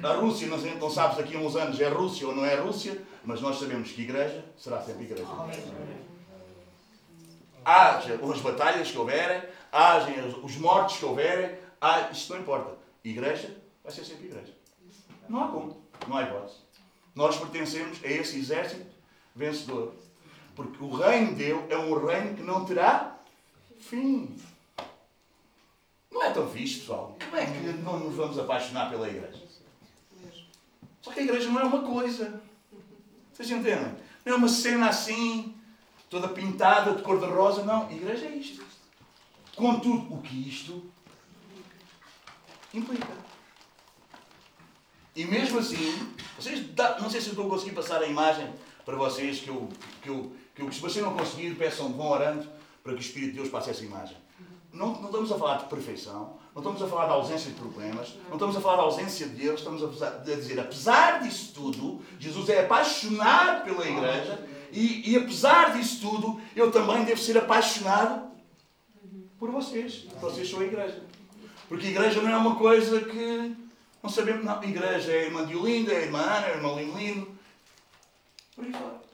A Rússia, a gente não sabe se daqui a uns anos é Rússia ou não é Rússia, mas nós sabemos que igreja será sempre igreja. Haja as batalhas que houverem, haja os mortos que houverem, há, isto não importa. Igreja vai ser sempre igreja. Não há como, não há hipótese. Nós pertencemos a esse exército vencedor. Porque o reino dele é um reino que não terá fim. Não é tão fixe, pessoal. Como é que não nos vamos apaixonar pela igreja? Só que a igreja não é uma coisa. Vocês entendem? Não é uma cena assim, toda pintada de cor-de-rosa. Não, a igreja é isto. Com tudo o que isto implica. E mesmo assim, vocês, não sei se eu estou a conseguir passar a imagem para vocês, que eu, que eu, que eu, se vocês não conseguirem, peçam, vão orando para que o Espírito de Deus passe essa imagem. Não, não, estamos a falar de perfeição, não estamos a falar da ausência de problemas, não estamos a falar da ausência de Deus, estamos a, a dizer, apesar disso tudo, Jesus é apaixonado pela igreja e, e apesar disso tudo, eu também devo ser apaixonado por vocês. Vocês são a igreja. Porque a igreja não é uma coisa que não sabemos, não. A igreja é a irmã de Olinda, é a irmã Ana, é a irmã Lino. Por aí fora.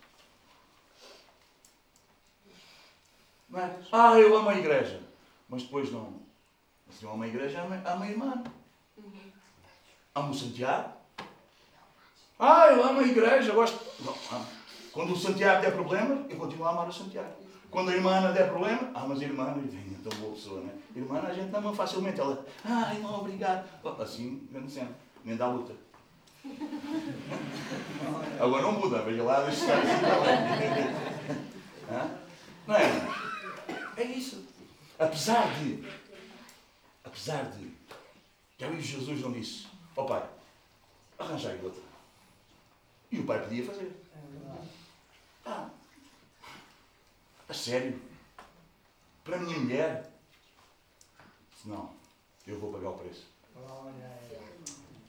É? Ah, eu amo a igreja mas depois não. Se não ama a igreja, ama, ama a irmã. Amo o Santiago. Ah, eu amo a igreja, gosto. Não, Quando o Santiago der problema, eu continuo a amar o Santiago. Quando a irmã der problema, ah, mas a irmã, é tão boa pessoa, né? Irmã, a gente ama facilmente. Ela, ah, irmão, obrigado. Assim, grande cena. Nem dá luta. Agora não muda, veja lá, deixa estar assim Não é? É isso. Apesar de, apesar de, que ali Jesus não disse, ó oh, pai, arranjai outra. E o pai podia fazer. Ah, a sério? Para a minha mulher? Não, eu vou pagar o preço.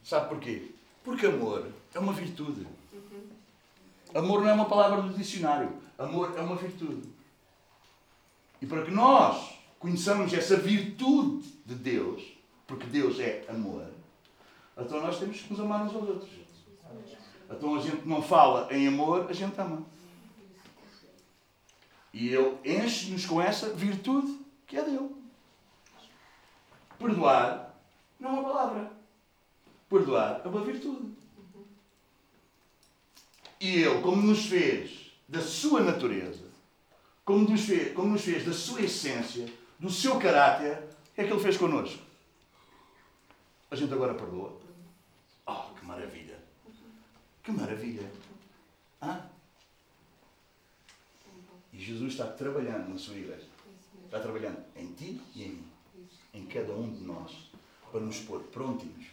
Sabe porquê? Porque amor é uma virtude. Amor não é uma palavra do dicionário. Amor é uma virtude. E para que nós conheçamos essa virtude de Deus, porque Deus é amor, então nós temos que nos amar uns aos outros. Então a gente não fala em amor, a gente ama. E Ele enche-nos com essa virtude que é dele. Perdoar não é uma palavra. Perdoar é uma virtude. E Ele, como nos fez da sua natureza, como nos fez, como nos fez da sua essência, do seu caráter, o que é que ele fez connosco? A gente agora perdoa. Oh, que maravilha! Que maravilha! Ah? E Jesus está trabalhando na sua igreja. Está trabalhando em ti e em mim. Em cada um de nós. Para nos pôr prontinhos.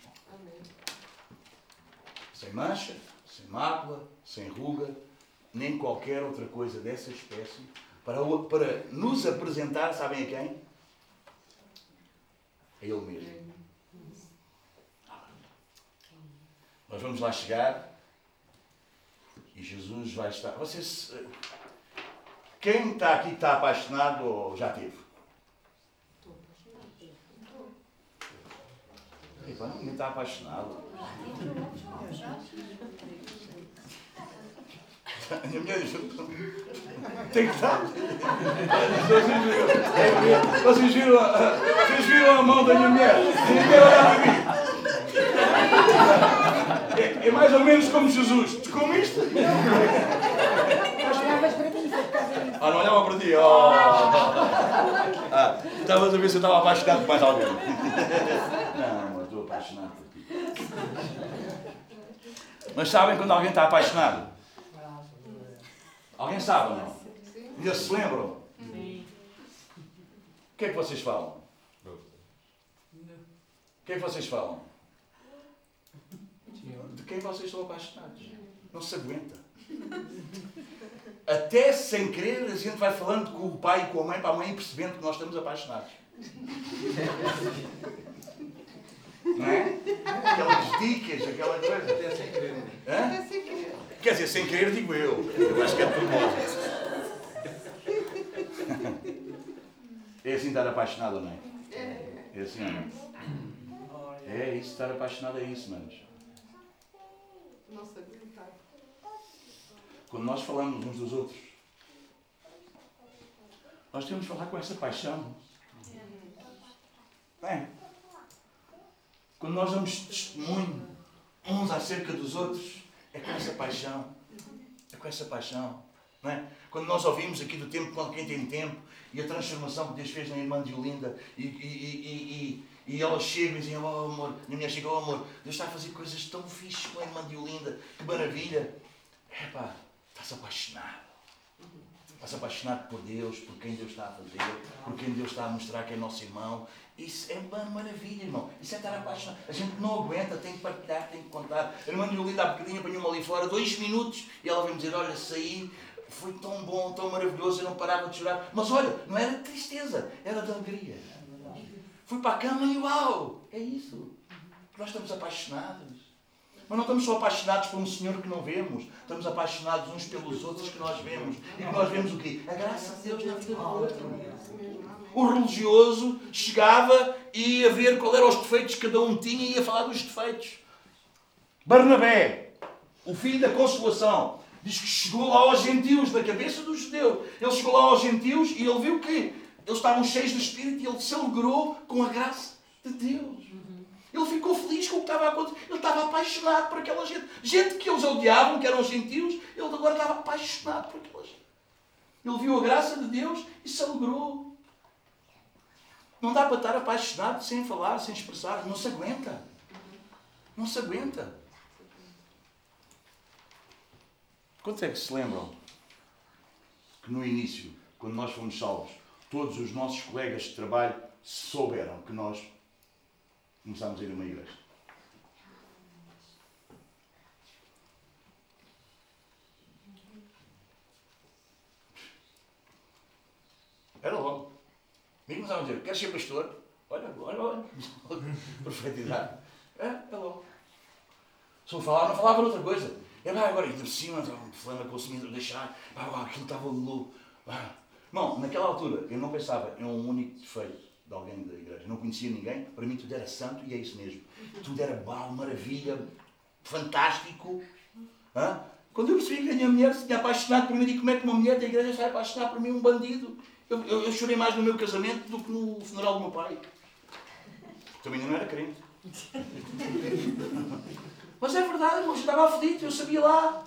Sem mancha, sem mácula, sem ruga, nem qualquer outra coisa dessa espécie para, para nos apresentar, sabem a quem? A Ele mesmo. Nós vamos lá chegar e Jesus vai estar. Vocês. Quem está aqui está apaixonado ou já teve? Epa, ninguém está apaixonado. A minha mulher tem que estar. Vocês viram, vocês viram a mão da minha mulher? Ninguém olhava para mim. É, é, mais ou menos como Jesus. Tu comiste? Ah, não olhava para ti. Oh. Ah, estavas a ver se eu estava apaixonado por mais alguém. Não, mas estou apaixonado por ti. Mas sabem quando alguém está apaixonado? Alguém sabe ou não? Ainda se lembram? Sim. O que é que vocês falam? O que é que vocês falam? De quem vocês estão apaixonados? Não se aguenta. Até sem querer, a gente vai falando com o pai e com a mãe para a mãe percebendo que nós estamos apaixonados. Não é? Aquelas dicas, aquela coisa. Até sem querer. Hã? Até sem querer. Quer dizer, sem querer digo eu. Eu acho que é propósito. É assim estar apaixonado, não é? É assim, não é? É isso, estar apaixonado é isso, manos. Não sabia Quando nós falamos uns dos outros, nós temos de falar com essa paixão. É. Quando nós damos testemunho uns acerca dos outros, é com essa paixão. É com essa paixão. Não é? Quando nós ouvimos aqui do tempo, quando quem tem tempo, e a transformação que Deus fez na irmã de Olinda, e, e, e, e, e ela chega e diz, oh amor, minha mulher chega, oh amor, Deus está a fazer coisas tão fixas com a irmã de Olinda, que maravilha. É pá, estás apaixonado. Estás apaixonado por Deus, por quem Deus está a fazer, por quem Deus está a mostrar que é nosso irmão. Isso é uma maravilha, irmão. Isso é estar apaixonado. A gente não aguenta, tem que partilhar, tem que contar. A irmã de Olinda há bocadinho apanhou-me ali fora, dois minutos, e ela veio-me dizer, olha, saí, foi tão bom, tão maravilhoso, eu não parava de chorar. Mas olha, não era de tristeza, era de alegria. Fui para a cama e uau, é isso. Nós estamos apaixonados. Mas não estamos só apaixonados por um Senhor que não vemos, estamos apaixonados uns pelos outros que nós vemos. E que nós vemos o quê? A graça de Deus na vida do outro. O religioso chegava e ia ver qual eram os defeitos que cada um tinha e ia falar dos defeitos. Barnabé, o filho da consolação, Diz que chegou lá aos gentios, na cabeça dos judeus. Ele chegou lá aos gentios e ele viu que eles estavam cheios do Espírito e ele se alegrou com a graça de Deus. Ele ficou feliz com o que estava a acontecer. Ele estava apaixonado por aquela gente. Gente que eles odiavam, que eram gentios, ele agora estava apaixonado por aquela gente. Ele viu a graça de Deus e se alegrou. Não dá para estar apaixonado sem falar, sem expressar. Não se aguenta. Não se aguenta. Quantos é que se lembram que no início, quando nós fomos salvos, todos os nossos colegas de trabalho souberam que nós começámos a ir a uma igreja? Era logo. Me começavam a dizer, queres ser pastor? Olha, olha, olha. Profetizar. É, é logo. Se eu falar, não falava outra coisa. É pá, agora, e de cima, um fulano consumindo, deixar, pá, pá, aquilo estava louco. Não, naquela altura, eu não pensava em um único defeito de alguém da igreja. não conhecia ninguém. Para mim, tudo era santo e é isso mesmo. Tudo era bom, maravilha, fantástico. Hã? Quando eu percebi que a minha mulher se tinha apaixonado por mim, digo, como é que uma mulher da igreja se vai apaixonar por mim, um bandido? Eu, eu, eu, chorei mais no meu casamento do que no funeral do meu pai. Também não era crente. Mas é verdade, eu estava aflito, eu sabia lá.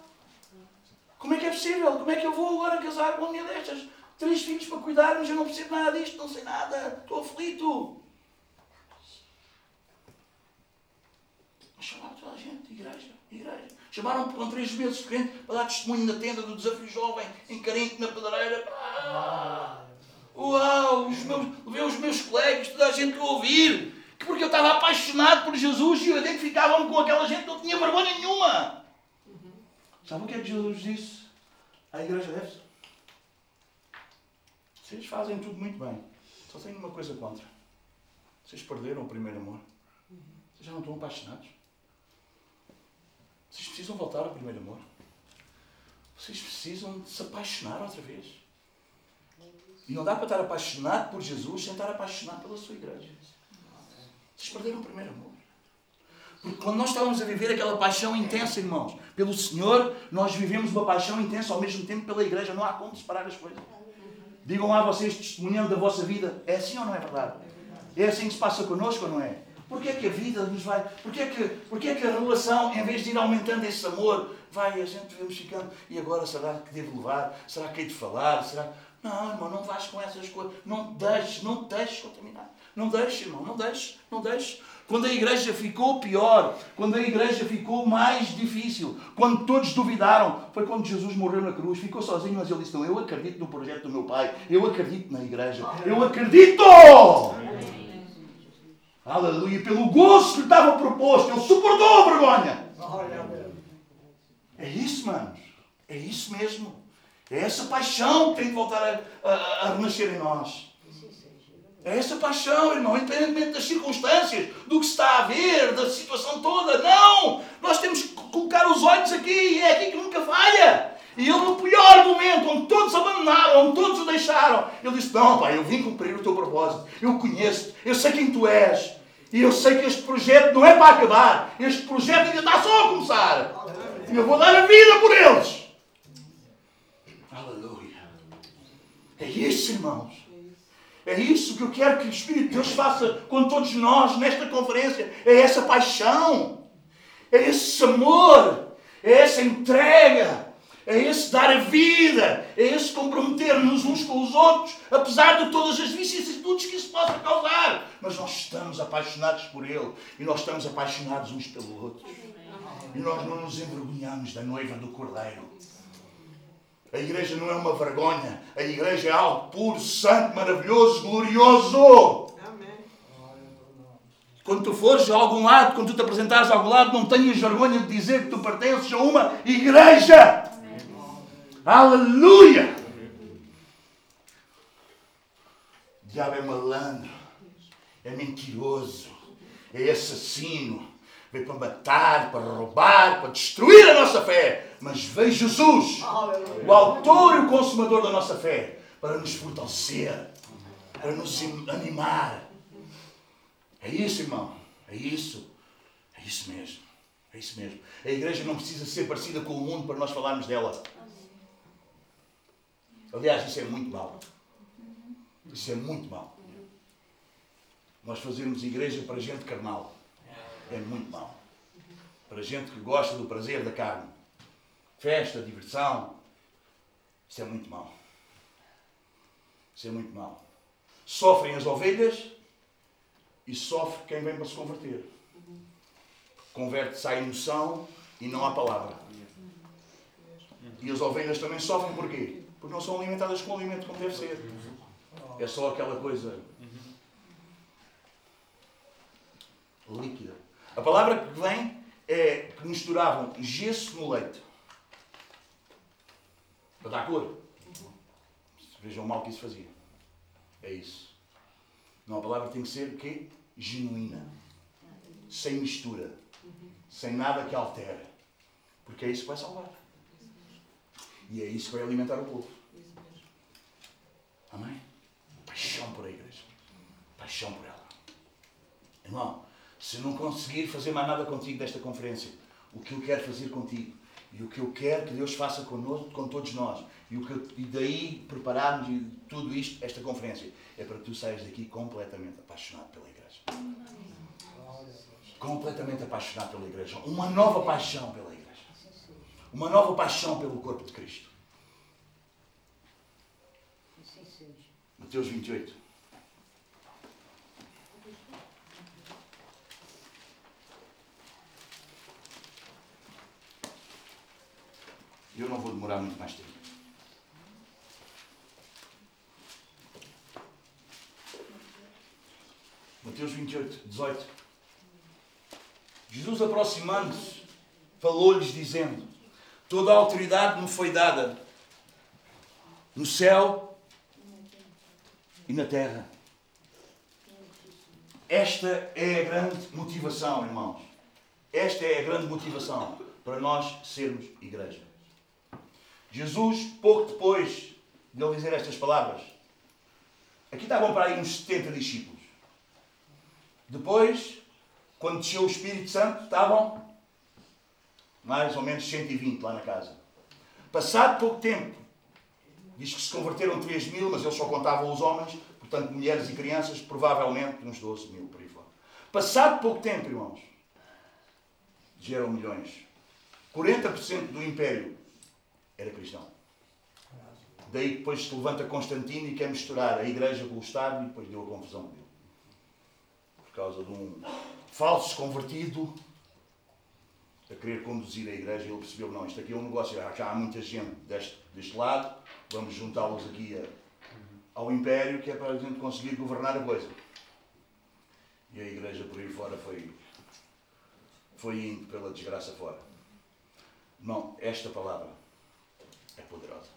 Como é que é possível? Como é que eu vou agora casar com uma mulher destas? Três filhos para cuidar, mas eu não percebo nada disto, não sei nada, estou aflito. Mas chamaram toda a gente, igreja, igreja. Chamaram-me com três meses de crente para dar testemunho na tenda do desafio jovem, em Carente, na pedreira. Ah, uau, os meus, levei os meus colegas, toda a gente que ouvir porque eu estava apaixonado por Jesus e eu identificava-me com aquela gente, não tinha vergonha nenhuma. Uhum. Sabe o que é que Jesus disse à igreja deve Vocês fazem tudo muito bem. Só tenho uma coisa contra. Vocês perderam o primeiro amor. Vocês já não estão apaixonados. Vocês precisam voltar ao primeiro amor. Vocês precisam se apaixonar outra vez. E não dá para estar apaixonado por Jesus sem estar apaixonado pela sua igreja. Vocês perderam o primeiro amor. Porque quando nós estávamos a viver aquela paixão intensa, irmãos, pelo Senhor, nós vivemos uma paixão intensa ao mesmo tempo pela igreja. Não há como separar as coisas. Digam lá vocês, testemunhando da vossa vida. É assim ou não é verdade? É assim que se passa connosco ou não é? Porquê é que a vida nos vai. Porquê é que, porquê é que a relação, em vez de ir aumentando esse amor, vai a gente vemos ficando. E agora será que devo levar? Será que hei de falar? Será... Não, irmão, não vais com essas coisas. Não deixes, não deixes contaminar. Não deixes, irmão, não deixes, não deixes. Quando a igreja ficou pior, quando a igreja ficou mais difícil, quando todos duvidaram, foi quando Jesus morreu na cruz, ficou sozinho, mas ele disse: Não, eu acredito no projeto do meu Pai, eu acredito na igreja, eu acredito! Aleluia, pelo gozo que lhe estava proposto, ele suportou a vergonha. É isso, manos, é isso mesmo. É essa paixão que tem de voltar a, a, a renascer em nós. É essa paixão, irmão, independentemente das circunstâncias, do que está a ver, da situação toda. Não! Nós temos que colocar os olhos aqui e é aqui que nunca falha. E ele, no pior momento, onde todos abandonaram, onde todos o deixaram, ele disse: Não, pai, eu vim cumprir o teu propósito. Eu conheço-te, eu sei quem tu és. E eu sei que este projeto não é para acabar. Este projeto ainda está só a começar. E eu vou dar a vida por eles. Aleluia. É isso, irmãos. É isso que eu quero que o Espírito de Deus faça com todos nós nesta conferência. É essa paixão, é esse amor, é essa entrega, é esse dar a vida, é esse comprometer-nos uns com os outros, apesar de todas as vicissitudes que isso possa causar. Mas nós estamos apaixonados por Ele e nós estamos apaixonados uns pelo outro. E nós não nos envergonhamos da noiva do Cordeiro. A igreja não é uma vergonha. A igreja é algo puro, santo, maravilhoso, glorioso. Quando tu fores a algum lado, quando tu te apresentares a algum lado, não tenhas vergonha de dizer que tu pertences a uma igreja. Aleluia! O diabo é malandro, é mentiroso, é assassino, veio para matar, para roubar, para destruir a nossa fé. Mas veio Jesus, o autor e o consumador da nossa fé, para nos fortalecer, para nos animar. É isso, irmão. É isso. É isso mesmo. É isso mesmo. A igreja não precisa ser parecida com o mundo para nós falarmos dela. Aliás, isso é muito mau. Isso é muito mau. Nós fazermos igreja para gente carnal é muito mau. Para gente que gosta do prazer da carne. Festa, diversão. Isso é muito mau. Isso é muito mau. Sofrem as ovelhas e sofre quem vem para se converter. Converte-se à emoção e não à palavra. E as ovelhas também sofrem porquê? Porque não são alimentadas com alimento como deve ser. É só aquela coisa líquida. A palavra que vem é que misturavam gesso no leite. Para dar cor. Vejam o mal que isso fazia. É isso. Não, a palavra tem que ser o quê? Genuína. Sem mistura. Sem nada que altere. Porque é isso que vai salvar. E é isso que vai alimentar o povo. Amém? Paixão por a igreja. Paixão por ela. Irmão, se não conseguir fazer mais nada contigo desta conferência, o que eu quero fazer contigo e o que eu quero que Deus faça conosco, com todos nós, e, o que eu, e daí prepararmos tudo isto, esta conferência, é para que tu saias daqui completamente apaixonado pela igreja. Completamente apaixonado pela igreja. Uma nova paixão pela igreja. Uma nova paixão pelo corpo de Cristo. Mateus 28. Eu não vou demorar muito mais tempo. Mateus 28, 18. Jesus aproximando-se, falou-lhes dizendo: Toda a autoridade me foi dada no céu e na terra. Esta é a grande motivação, irmãos. Esta é a grande motivação para nós sermos igreja. Jesus, pouco depois de ele dizer estas palavras, aqui estavam para aí uns 70 discípulos. Depois, quando desceu o Espírito Santo, estavam mais ou menos 120 lá na casa. Passado pouco tempo, Diz que se converteram 3 mil, mas eles só contavam os homens, portanto, mulheres e crianças, provavelmente uns 12 mil por aí fora. Passado pouco tempo, irmãos, geram milhões. 40% do império era cristão. Daí depois se levanta Constantino e quer misturar a igreja com o Estado e depois deu a confusão dele. Por causa de um falso convertido a querer conduzir a igreja, ele percebeu, não, isto aqui é um negócio, já há muita gente deste, deste lado, vamos juntá-los aqui a, ao império, que é para a gente conseguir governar a coisa. E a igreja por aí fora foi, foi indo pela desgraça fora. Não, esta palavra é poderosa.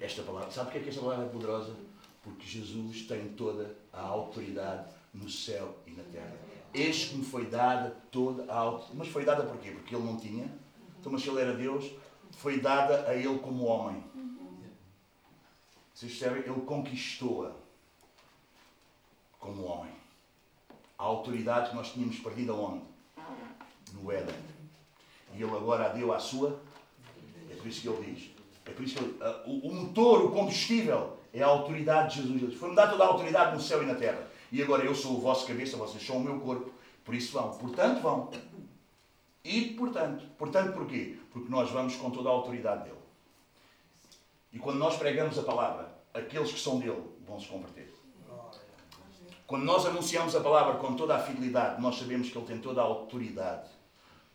Esta palavra, sabe porquê é que esta palavra é poderosa? Porque Jesus tem toda a autoridade no céu e na terra. Eis que me foi dada toda a autoridade. Mas foi dada porquê? Porque ele não tinha. Então, mas se ele era Deus, foi dada a ele como homem. Vocês percebem? Ele conquistou-a como homem. A autoridade que nós tínhamos perdido aonde? No Éden. E ele agora a deu à sua. É por isso que ele diz. É por isso que ele, o, o motor, o combustível, é a autoridade de Jesus. Foi-me dada toda a autoridade no céu e na terra. E agora eu sou o vosso cabeça, vocês são o meu corpo. Por isso vão. Portanto, vão. E, portanto. Portanto, porquê? Porque nós vamos com toda a autoridade dele. E quando nós pregamos a palavra, aqueles que são dele vão se converter. Quando nós anunciamos a palavra com toda a fidelidade, nós sabemos que ele tem toda a autoridade.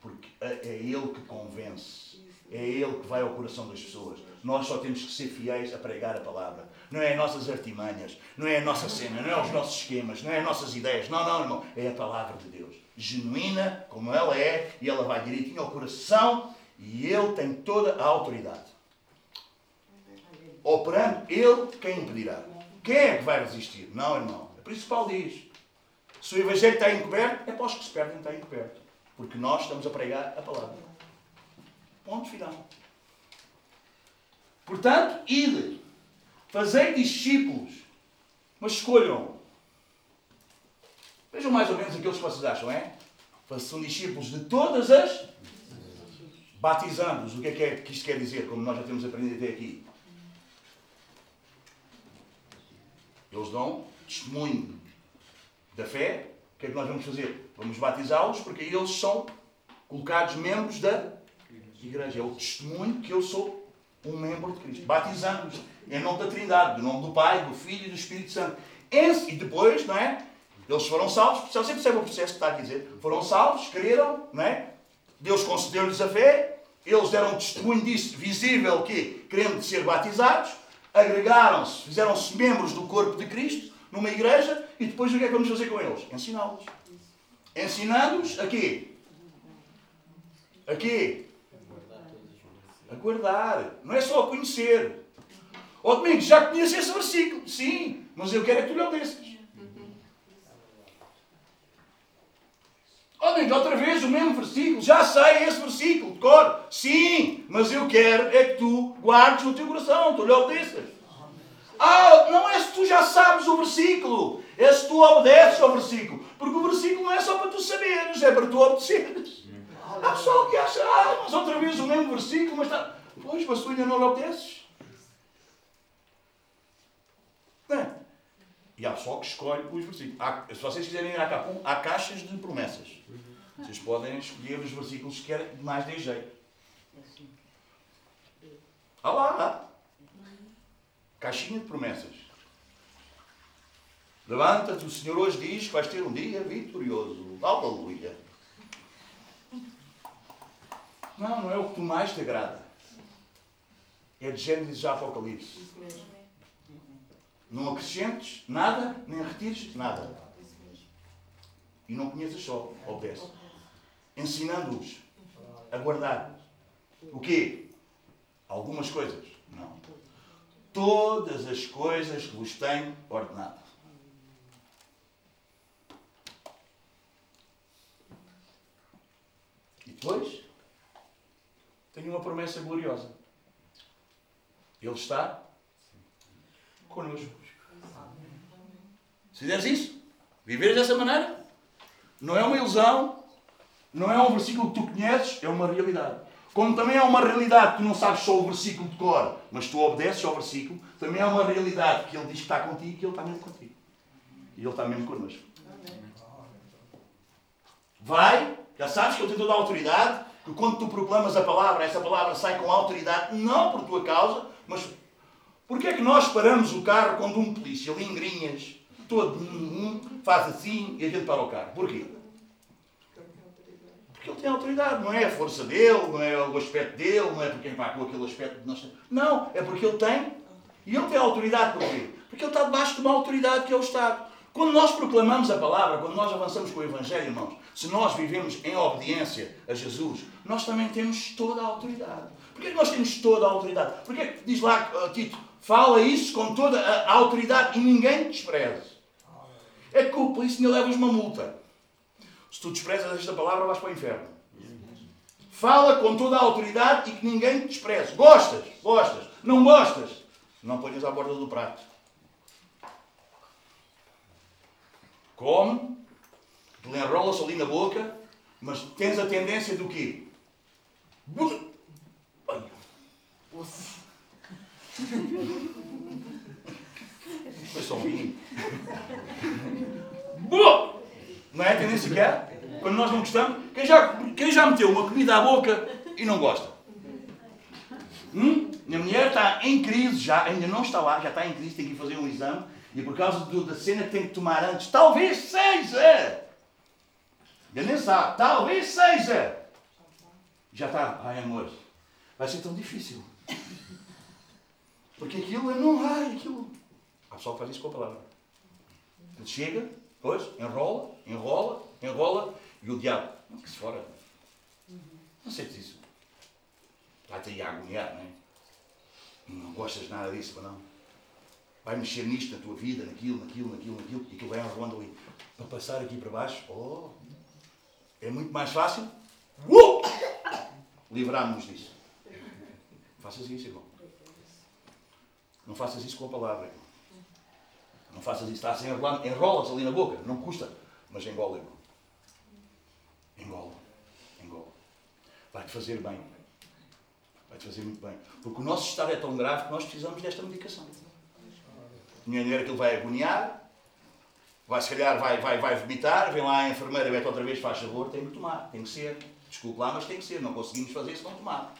Porque é ele que convence. É ele que vai ao coração das pessoas. Nós só temos que ser fiéis a pregar a palavra. Não é as nossas artimanhas, não é a nossa cena, não é os nossos esquemas, não é as nossas ideias. Não, não, irmão. É a palavra de Deus. Genuína, como ela é, e ela vai direitinho ao coração e ele tem toda a autoridade. Operando, ele quem impedirá? Quem é que vai resistir? Não, irmão. É por isso que Paulo diz: se o Evangelho está encoberto, é para os que se perdem está encoberto. Porque nós estamos a pregar a palavra. Ponto final. Portanto, ide. Fazei discípulos. Mas escolham. Vejam mais ou menos aqueles que vocês acham, é? São discípulos de todas as. Batizando-os. O que é que, é que isto quer dizer, como nós já temos aprendido até aqui? Eles dão testemunho da fé. O que é que nós vamos fazer? Vamos batizá-los porque eles são colocados membros da igreja. É o testemunho que eu sou um membro de Cristo. Batizando-os em nome da Trindade, do nome do Pai, do Filho e do Espírito Santo. E depois, não é? Eles foram salvos, você percebe o processo que está a dizer? Foram salvos, creram, não é? Deus concedeu-lhes a fé, eles deram testemunho disso, visível, que querendo ser batizados, agregaram-se, fizeram-se membros do corpo de Cristo, numa igreja, e depois o que é que vamos fazer com eles? Ensiná-los. Ensinando-os a quê? A quê? A guardar. Não é só a conhecer. Ó oh, Domingos, já conheces esse versículo? Sim, mas eu quero é que tu lhe obedeças. Ó oh, Domingos, outra vez o mesmo versículo. Já sei esse versículo de cor. Sim, mas eu quero é que tu guardes no teu coração, tu lhe obedeças. Ah, não é se tu já sabes o versículo, é se tu obedeces ao versículo. Porque o versículo não é só para tu saberes, é para tu obedeceres. Há pessoal que acha, ah, mas outra vez o mesmo versículo, mas está. Pois, mas tu ainda não lhe obedeces. É? E há pessoal que escolhe os versículos. Há, se vocês quiserem ir à Capum, há caixas de promessas. Vocês podem escolher os versículos que querem, mais de jeito. Há lá, Caixinha de promessas. Levanta-te, o Senhor hoje diz que vais ter um dia vitorioso. Aleluia. Não, não é o que tu mais te agrada. É de Gênesis a Apocalipse. Não acrescentes nada, nem retires nada. E não conheças só, obedece. Ensinando-os a guardar. O quê? Algumas coisas. Não. Todas as coisas que vos tenho ordenado. E depois, tenho uma promessa gloriosa. Ele está connosco. Se fizeres isso, viveres dessa maneira, não é uma ilusão, não é um versículo que tu conheces, é uma realidade. Como também há uma realidade que tu não sabes só o versículo de cor, mas tu obedeces ao versículo, também há uma realidade que Ele diz que está contigo e que Ele está mesmo contigo. E Ele está mesmo connosco. Vai, já sabes que Ele tem toda a autoridade, quando tu proclamas a palavra, essa palavra sai com autoridade, não por tua causa, mas porque é que nós paramos o carro quando um polícia, ali em Grinhas, todo faz assim e a gente para o carro? Porquê? Porque ele tem autoridade, não é a força dele, não é o aspecto dele, não é porque com aquele aspecto de nós. Não, é porque ele tem. E ele tem autoridade porquê? Porque ele está debaixo de uma autoridade que é o Estado. Quando nós proclamamos a palavra, quando nós avançamos com o Evangelho, irmãos, se nós vivemos em obediência a Jesus, nós também temos toda a autoridade. Porquê que nós temos toda a autoridade? Porquê que diz lá, uh, Tito, fala isso com toda a autoridade e ninguém despreza? É que o polícia leva-vos uma multa. Se tu desprezas esta palavra, vais para o inferno. Fala com toda a autoridade e que ninguém te despreze. Gostas? Gostas. Não gostas? Não ponhas à borda do prato. Come, enrolas ali na boca, mas tens a tendência do quê? Foi só um vinho. Não é a tendência que é? Quando nós não gostamos. Quem já, quem já meteu uma comida à boca e não gosta? Hum? Minha mulher está em crise já, ainda não está lá, já está em crise, tem que ir fazer um exame. E por causa do, da cena que tem que tomar antes, talvez seja! Eu nem talvez seja! Já está, ai amor, vai ser tão difícil. Porque aquilo não vai, aquilo. Há pessoal que faz isso com a palavra. Ele chega, Pois, enrola, enrola, enrola, e o diabo, não se fora. Não sei disso. Vai-te aí a agoniar, não é? Não gostas nada disso, não? Vai mexer nisto na tua vida, naquilo, naquilo, naquilo, naquilo, e aquilo vai enrolando ali. Para passar aqui para baixo, oh, é muito mais fácil. Uh! Livrarmos disso. Faças isso, irmão. Não faças isso com a palavra, irmão. Não faças isso, está sem enrolar, enrolas ali na boca, não custa, mas engola, irmão. Engola, engola. Vai-te fazer bem. Vai-te fazer muito bem. Porque o nosso estado é tão grave que nós precisamos desta medicação. De maneira que ele vai agoniar, vai se calhar vai, vai, vai vomitar, vem lá a enfermeira, mete outra vez, faz favor, tem que tomar, tem que ser. Desculpe lá, mas tem que ser, não conseguimos fazer isso, não tomar.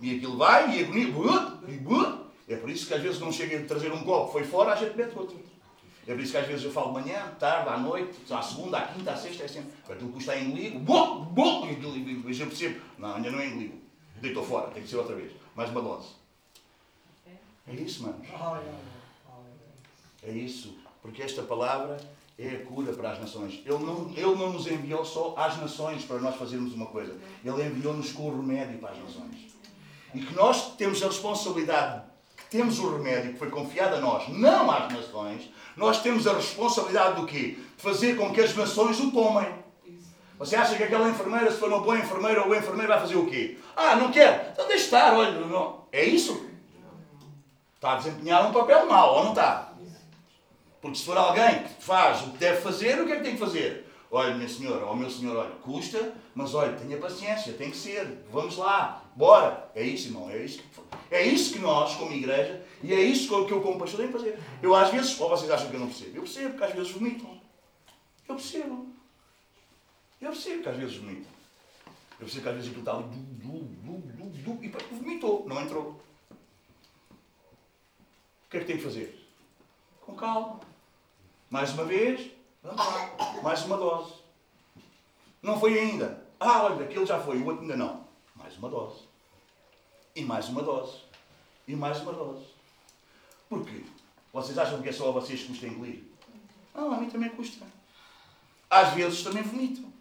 E aquilo vai, e agonia, e é por isso que às vezes não chega a trazer um copo, foi fora, a gente mete outro. É por isso que às vezes eu falo manhã, tarde, à noite, à segunda, à quinta, à sexta, é sempre. Aquilo custa a engolir, bom, bom, e eu percebo, não, ainda não é engolido. Deitou fora, tem que ser outra vez. Mais uma dose. É isso, manos. É isso. Porque esta palavra é a cura para as nações. Ele não, ele não nos enviou só às nações para nós fazermos uma coisa. Ele enviou-nos com o remédio para as nações. E que nós temos a responsabilidade temos o remédio que foi confiado a nós, não às nações, nós temos a responsabilidade do quê? De fazer com que as nações o tomem. Você acha que aquela enfermeira, se for uma boa enfermeira, ou o enfermeiro vai fazer o quê? Ah, não quer? Então deixe estar, olha, não. É isso? Está a desempenhar um papel mau, ou não está? Porque se for alguém que faz o que deve fazer, o que é que tem que fazer? Olha, minha senhora, ou meu senhor, olha, custa, mas olha, tenha paciência, tem que ser, vamos lá, bora. É isso, irmão, é isso que, é isso que nós, como igreja, e é isso que eu, como pastor, tenho que fazer. Eu, às vezes, ou vocês acham que eu não percebo? Eu percebo que às vezes vomitam. Eu percebo. Eu percebo que às vezes vomitam. Eu percebo que às vezes aquilo está ali, du, du, du, du, e vomitou, não entrou. O que é que tem que fazer? Com calma. Mais uma vez, Vamos lá. Mais uma dose. Não foi ainda. Ah, olha, aquele já foi, o outro ainda não. Mais uma dose. E mais uma dose. E mais uma dose. Porquê? Vocês acham que é só a vocês que custa engolir? Não, a mim também custa. Às vezes também vomito.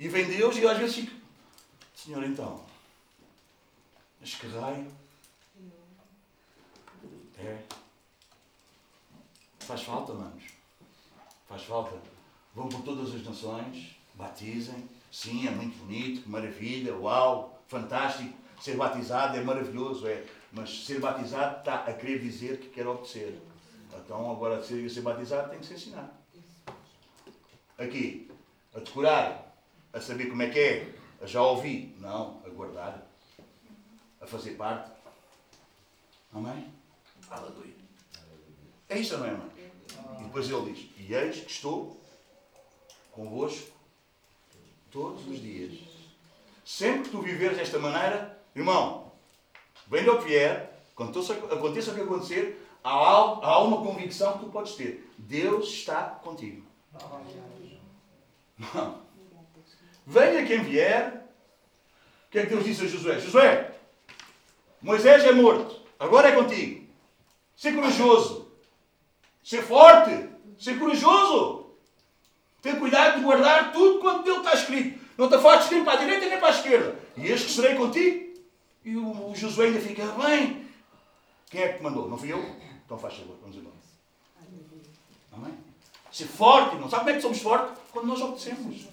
E vem Deus e eu às vezes fico. Senhor, então. Mas que raio. É. Faz falta, manos. Faz falta. Vão por todas as nações, batizem. Sim, é muito bonito, que maravilha, uau, fantástico. Ser batizado é maravilhoso, é. Mas ser batizado está a querer dizer que quer obedecer. Então, agora, ser, ser batizado tem que se ensinar. Aqui, a decorar, a saber como é que é, A já ouvi? Não, a guardar. A fazer parte. Amém? Aleluia. É isso, não é, mãe? E depois ele diz: E eis que estou convosco todos os dias. Sempre que tu viveres desta maneira, irmão, o que vier, aconteça o que acontecer, há, há uma convicção que tu podes ter. Deus está contigo. Não. Venha quem vier. O que é que Deus disse a Josué? Josué, Moisés é morto. Agora é contigo. Ser corajoso. Ser forte. Ser corajoso. Ter cuidado de guardar tudo quanto dele está escrito. Não te afastes nem para a direita nem para a esquerda. E eis que serei contigo. E o, o Josué ainda fica bem. Quem é que te mandou? Não fui eu? Então faz favor, vamos embora. Amém? Ser forte. Não sabe como é que somos fortes? Quando nós obedecemos.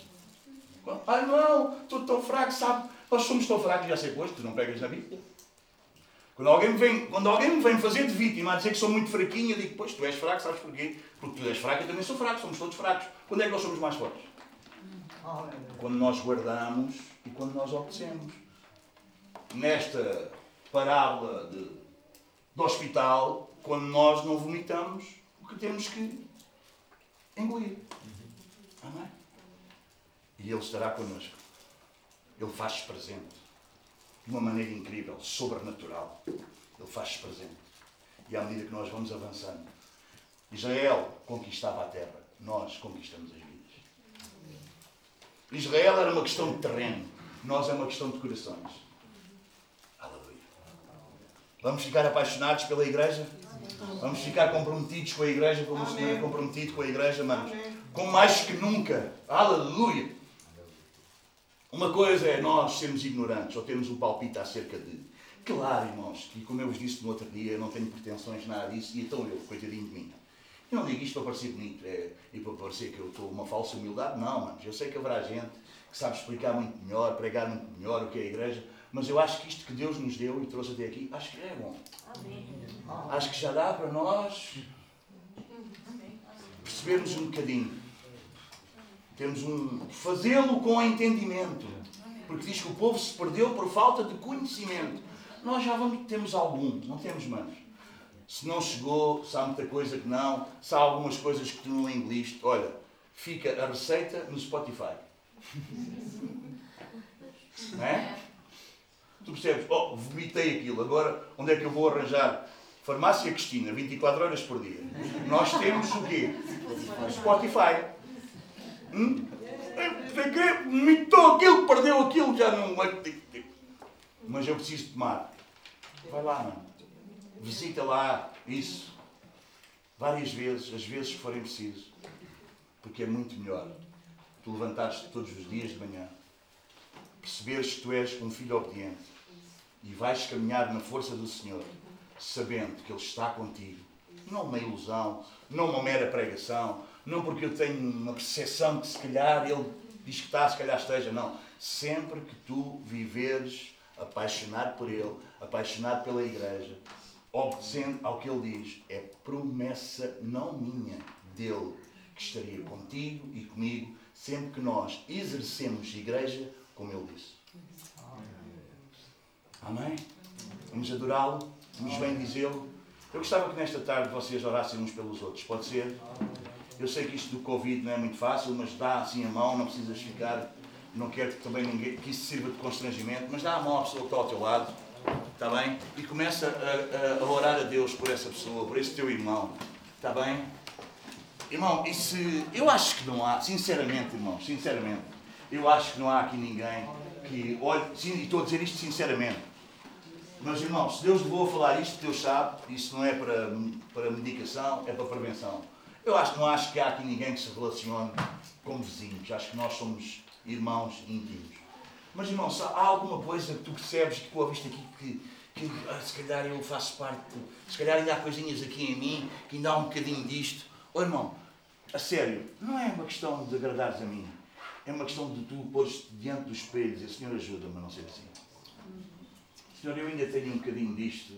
Ah não, estou tão fraco, sabe? Nós somos tão fracos, já sei pois, tu não pegas na Bíblia. Quando alguém, me vem, quando alguém me vem fazer de vítima a dizer que sou muito fraquinho, eu digo, pois tu és fraco, sabes porquê? Porque tu és fraco, eu também sou fraco, somos todos fracos. Quando é que nós somos mais fortes? Quando nós guardamos e quando nós obedecemos. Nesta parábola de, de hospital, quando nós não vomitamos, o que temos que engolir. Amém? E Ele estará connosco. Ele faz-se presente. De uma maneira incrível, sobrenatural. Ele faz-se presente. E à medida que nós vamos avançando, Israel conquistava a terra, nós conquistamos as vidas. Israel era uma questão de terreno, nós é uma questão de corações. Aleluia. Vamos ficar apaixonados pela igreja? Vamos ficar comprometidos com a igreja como o Senhor é comprometido com a igreja, manos. Com mais que nunca. Aleluia. Uma coisa é nós sermos ignorantes ou termos um palpite acerca de. Claro, irmãos, que como eu vos disse no outro dia, eu não tenho pretensões nada disso, e então eu, coitadinho de mim. Eu não digo isto para parecer bonito é, e para parecer que eu estou uma falsa humildade, não, manos. Eu sei que haverá gente que sabe explicar muito melhor, pregar muito melhor o que é a igreja, mas eu acho que isto que Deus nos deu e trouxe até aqui, acho que é bom. Amém. Acho que já dá para nós percebermos um bocadinho. Temos um. fazê-lo com entendimento. Porque diz que o povo se perdeu por falta de conhecimento. Nós já vamos, temos algum, não temos manos. Se não chegou, se há muita coisa que não, se há algumas coisas que tu não engoliste, olha, fica a receita no Spotify. Não é? Tu percebes? Oh, vomitei aquilo, agora onde é que eu vou arranjar? Farmácia Cristina, 24 horas por dia. Nós temos o quê? Spotify. Hum? Vomitou aquilo, perdeu aquilo, já não. Mas eu preciso tomar. Vai lá, mano. Visita lá isso. Várias vezes, as vezes forem preciso. Porque é muito melhor tu levantares todos os dias de manhã, perceberes que tu és um filho obediente e vais caminhar na força do Senhor, sabendo que Ele está contigo. Não uma ilusão, não uma mera pregação, não porque eu tenho uma percepção que se calhar Ele diz que está, se calhar esteja, não. Sempre que tu viveres apaixonado por Ele, apaixonado pela igreja, obedecendo ao que Ele diz, é promessa não minha, dele, que estaria contigo e comigo sempre que nós exercemos igreja como Ele disse. Amém? Vamos adorá-lo, vamos bendizê-lo. Eu gostava que nesta tarde vocês orassem uns pelos outros, pode ser? Eu sei que isto do Covid não é muito fácil, mas dá assim a mão, não precisas ficar. Não quero que também ninguém, que isso sirva de constrangimento, mas dá a mão à pessoa que está ao teu lado, está bem? E começa a, a, a orar a Deus por essa pessoa, por esse teu irmão, está bem? Irmão, e se, eu acho que não há, sinceramente, irmão, sinceramente, eu acho que não há aqui ninguém que olhe, e estou a dizer isto sinceramente. Mas, irmãos, se Deus levou a falar isto, Deus sabe, isso não é para, para medicação, é para prevenção. Eu acho não acho que há aqui ninguém que se relacione como vizinhos. Acho que nós somos irmãos íntimos. Mas, irmãos, há alguma coisa que tu percebes que tu ouviste aqui que, que ah, se calhar eu faço parte, se calhar ainda há coisinhas aqui em mim, que ainda há um bocadinho disto. Ô, irmão, a sério, não é uma questão de agradares a mim. É uma questão de tu pôres diante do espelho e dizer, Senhor, ajuda-me a não ser assim. Senhor, eu ainda tenho um bocadinho disto.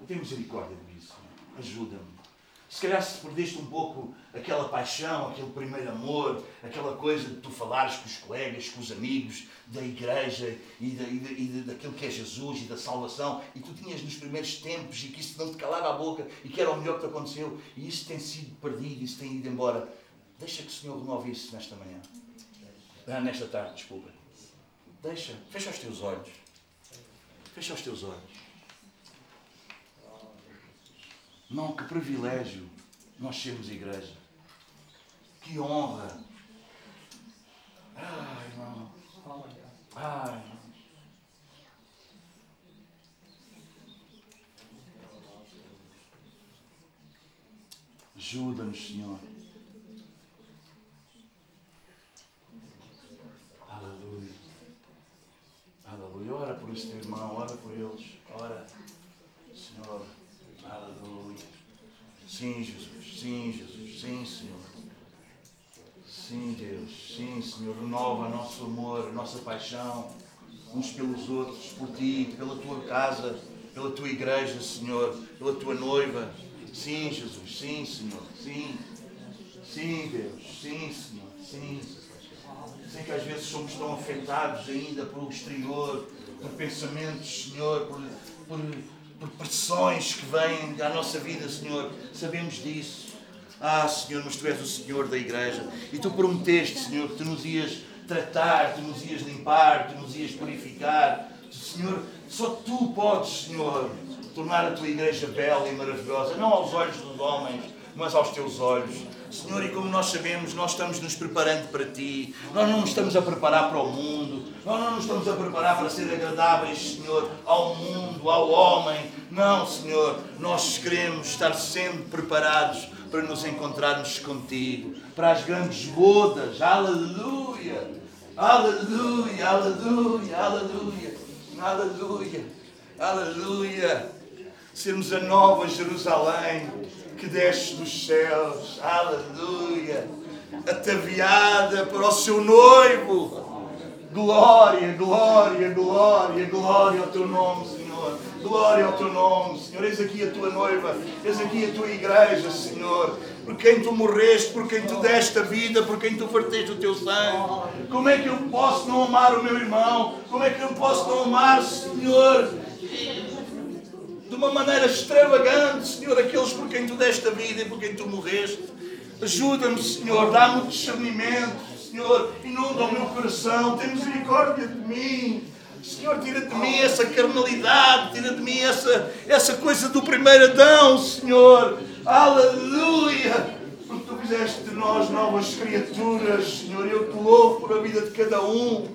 Eu tenho misericórdia disso. Ajuda-me. Se calhar se perdeste um pouco aquela paixão, aquele primeiro amor, aquela coisa de tu falares com os colegas, com os amigos da igreja e, da, e, da, e daquilo que é Jesus e da salvação, e tu tinhas nos primeiros tempos e que isso não te calava a boca e que era o melhor que te aconteceu, e isso tem sido perdido, isso tem ido embora. Deixa que o Senhor renove isso nesta manhã. Ah, nesta tarde, desculpa. Deixa, fecha os teus olhos. Fecha os teus olhos. Não, que privilégio nós sermos igreja. Que honra. Ai, irmão. Ai, irmão. Ajuda-nos, Senhor. Aleluia. Aleluia. Ora por este irmão, ora por eles. Ora, Senhor. Aleluia. Sim, Jesus. Sim, Jesus. Sim, Senhor. Sim, Deus. Sim, Senhor. Renova nosso amor, nossa paixão uns pelos outros, por ti, pela tua casa, pela tua igreja, Senhor, pela tua noiva. Sim, Jesus. Sim, Senhor. Sim. Sim, Deus. Sim, Senhor. Sim. Sei que às vezes somos tão afetados ainda pelo exterior, por pensamentos, Senhor, por, por, por pressões que vêm à nossa vida, Senhor. Sabemos disso. Ah, Senhor, mas Tu és o Senhor da igreja e Tu prometeste, Senhor, que Tu nos ias tratar, Tu nos ias limpar, Tu nos ias purificar. Senhor, só Tu podes, Senhor, tornar a Tua igreja bela e maravilhosa, não aos olhos dos homens, mas aos Teus olhos. Senhor, e como nós sabemos, nós estamos nos preparando para Ti, nós não nos estamos a preparar para o mundo, nós não nos estamos a preparar para ser agradáveis, Senhor, ao mundo, ao homem. Não, Senhor, nós queremos estar sempre preparados para nos encontrarmos contigo, para as grandes bodas. Aleluia! Aleluia! Aleluia! Aleluia! Aleluia! Aleluia! Sermos a nova Jerusalém que desce dos céus. Aleluia! Ataviada para o seu noivo. Glória, glória, glória, glória ao teu nome, Senhor. Glória ao teu nome, Senhor. Eis aqui a tua noiva, eis aqui a tua igreja, Senhor. Por quem tu morreste, por quem tu deste a vida, por quem tu farteste o teu sangue. Como é que eu posso não amar o meu irmão? Como é que eu posso não amar, Senhor? De uma maneira extravagante, Senhor, aqueles por quem tu deste a vida e por quem tu morreste. Ajuda-me, Senhor, dá-me discernimento. Senhor, inunda o meu coração, tem misericórdia de mim. Senhor, tira de mim essa carnalidade, tira de mim essa, essa coisa do primeiro Adão, Senhor. Aleluia! Porque tu fizeste de nós novas criaturas, Senhor. Eu te louvo por a vida de cada um.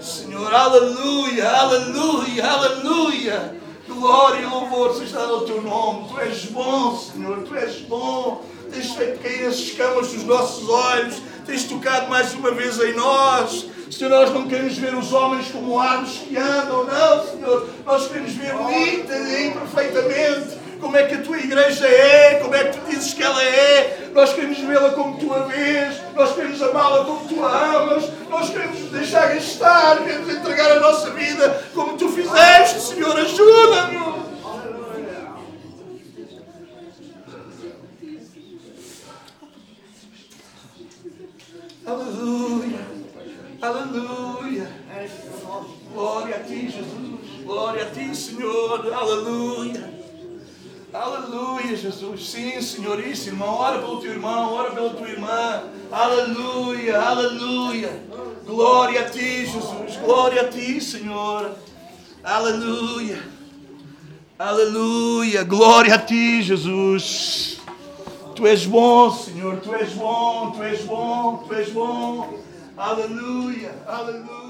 Senhor, aleluia, aleluia, aleluia. Glória e louvor seja dado ao teu nome. Tu és bom, Senhor, tu és bom. Tens feito cair as escamas dos nossos olhos tens tocado mais uma vez em nós. Senhor, nós não queremos ver os homens como árvores que andam, não, Senhor. Nós queremos ver e perfeitamente como é que a tua igreja é, como é que tu dizes que ela é. Nós queremos vê-la como tu a vês, nós queremos amá-la como tu a amas, nós queremos deixar gastar, queremos entregar a nossa vida como tu fizeste, Senhor. Ajuda-nos. Aleluia. Aleluia. Glória a ti, Jesus. Glória a ti, Senhor. Aleluia. Aleluia, Jesus. Sim, Senhor. Isso, irmão. Ora pelo teu irmão, ora pela tua irmã. Aleluia, aleluia. Glória a ti, Jesus. Glória a ti, Senhor. Aleluia. Aleluia. Glória a ti, Jesus. Tu és bom, Senhor, tu és bom, tu és bom, tu és bom. Aleluia, aleluia.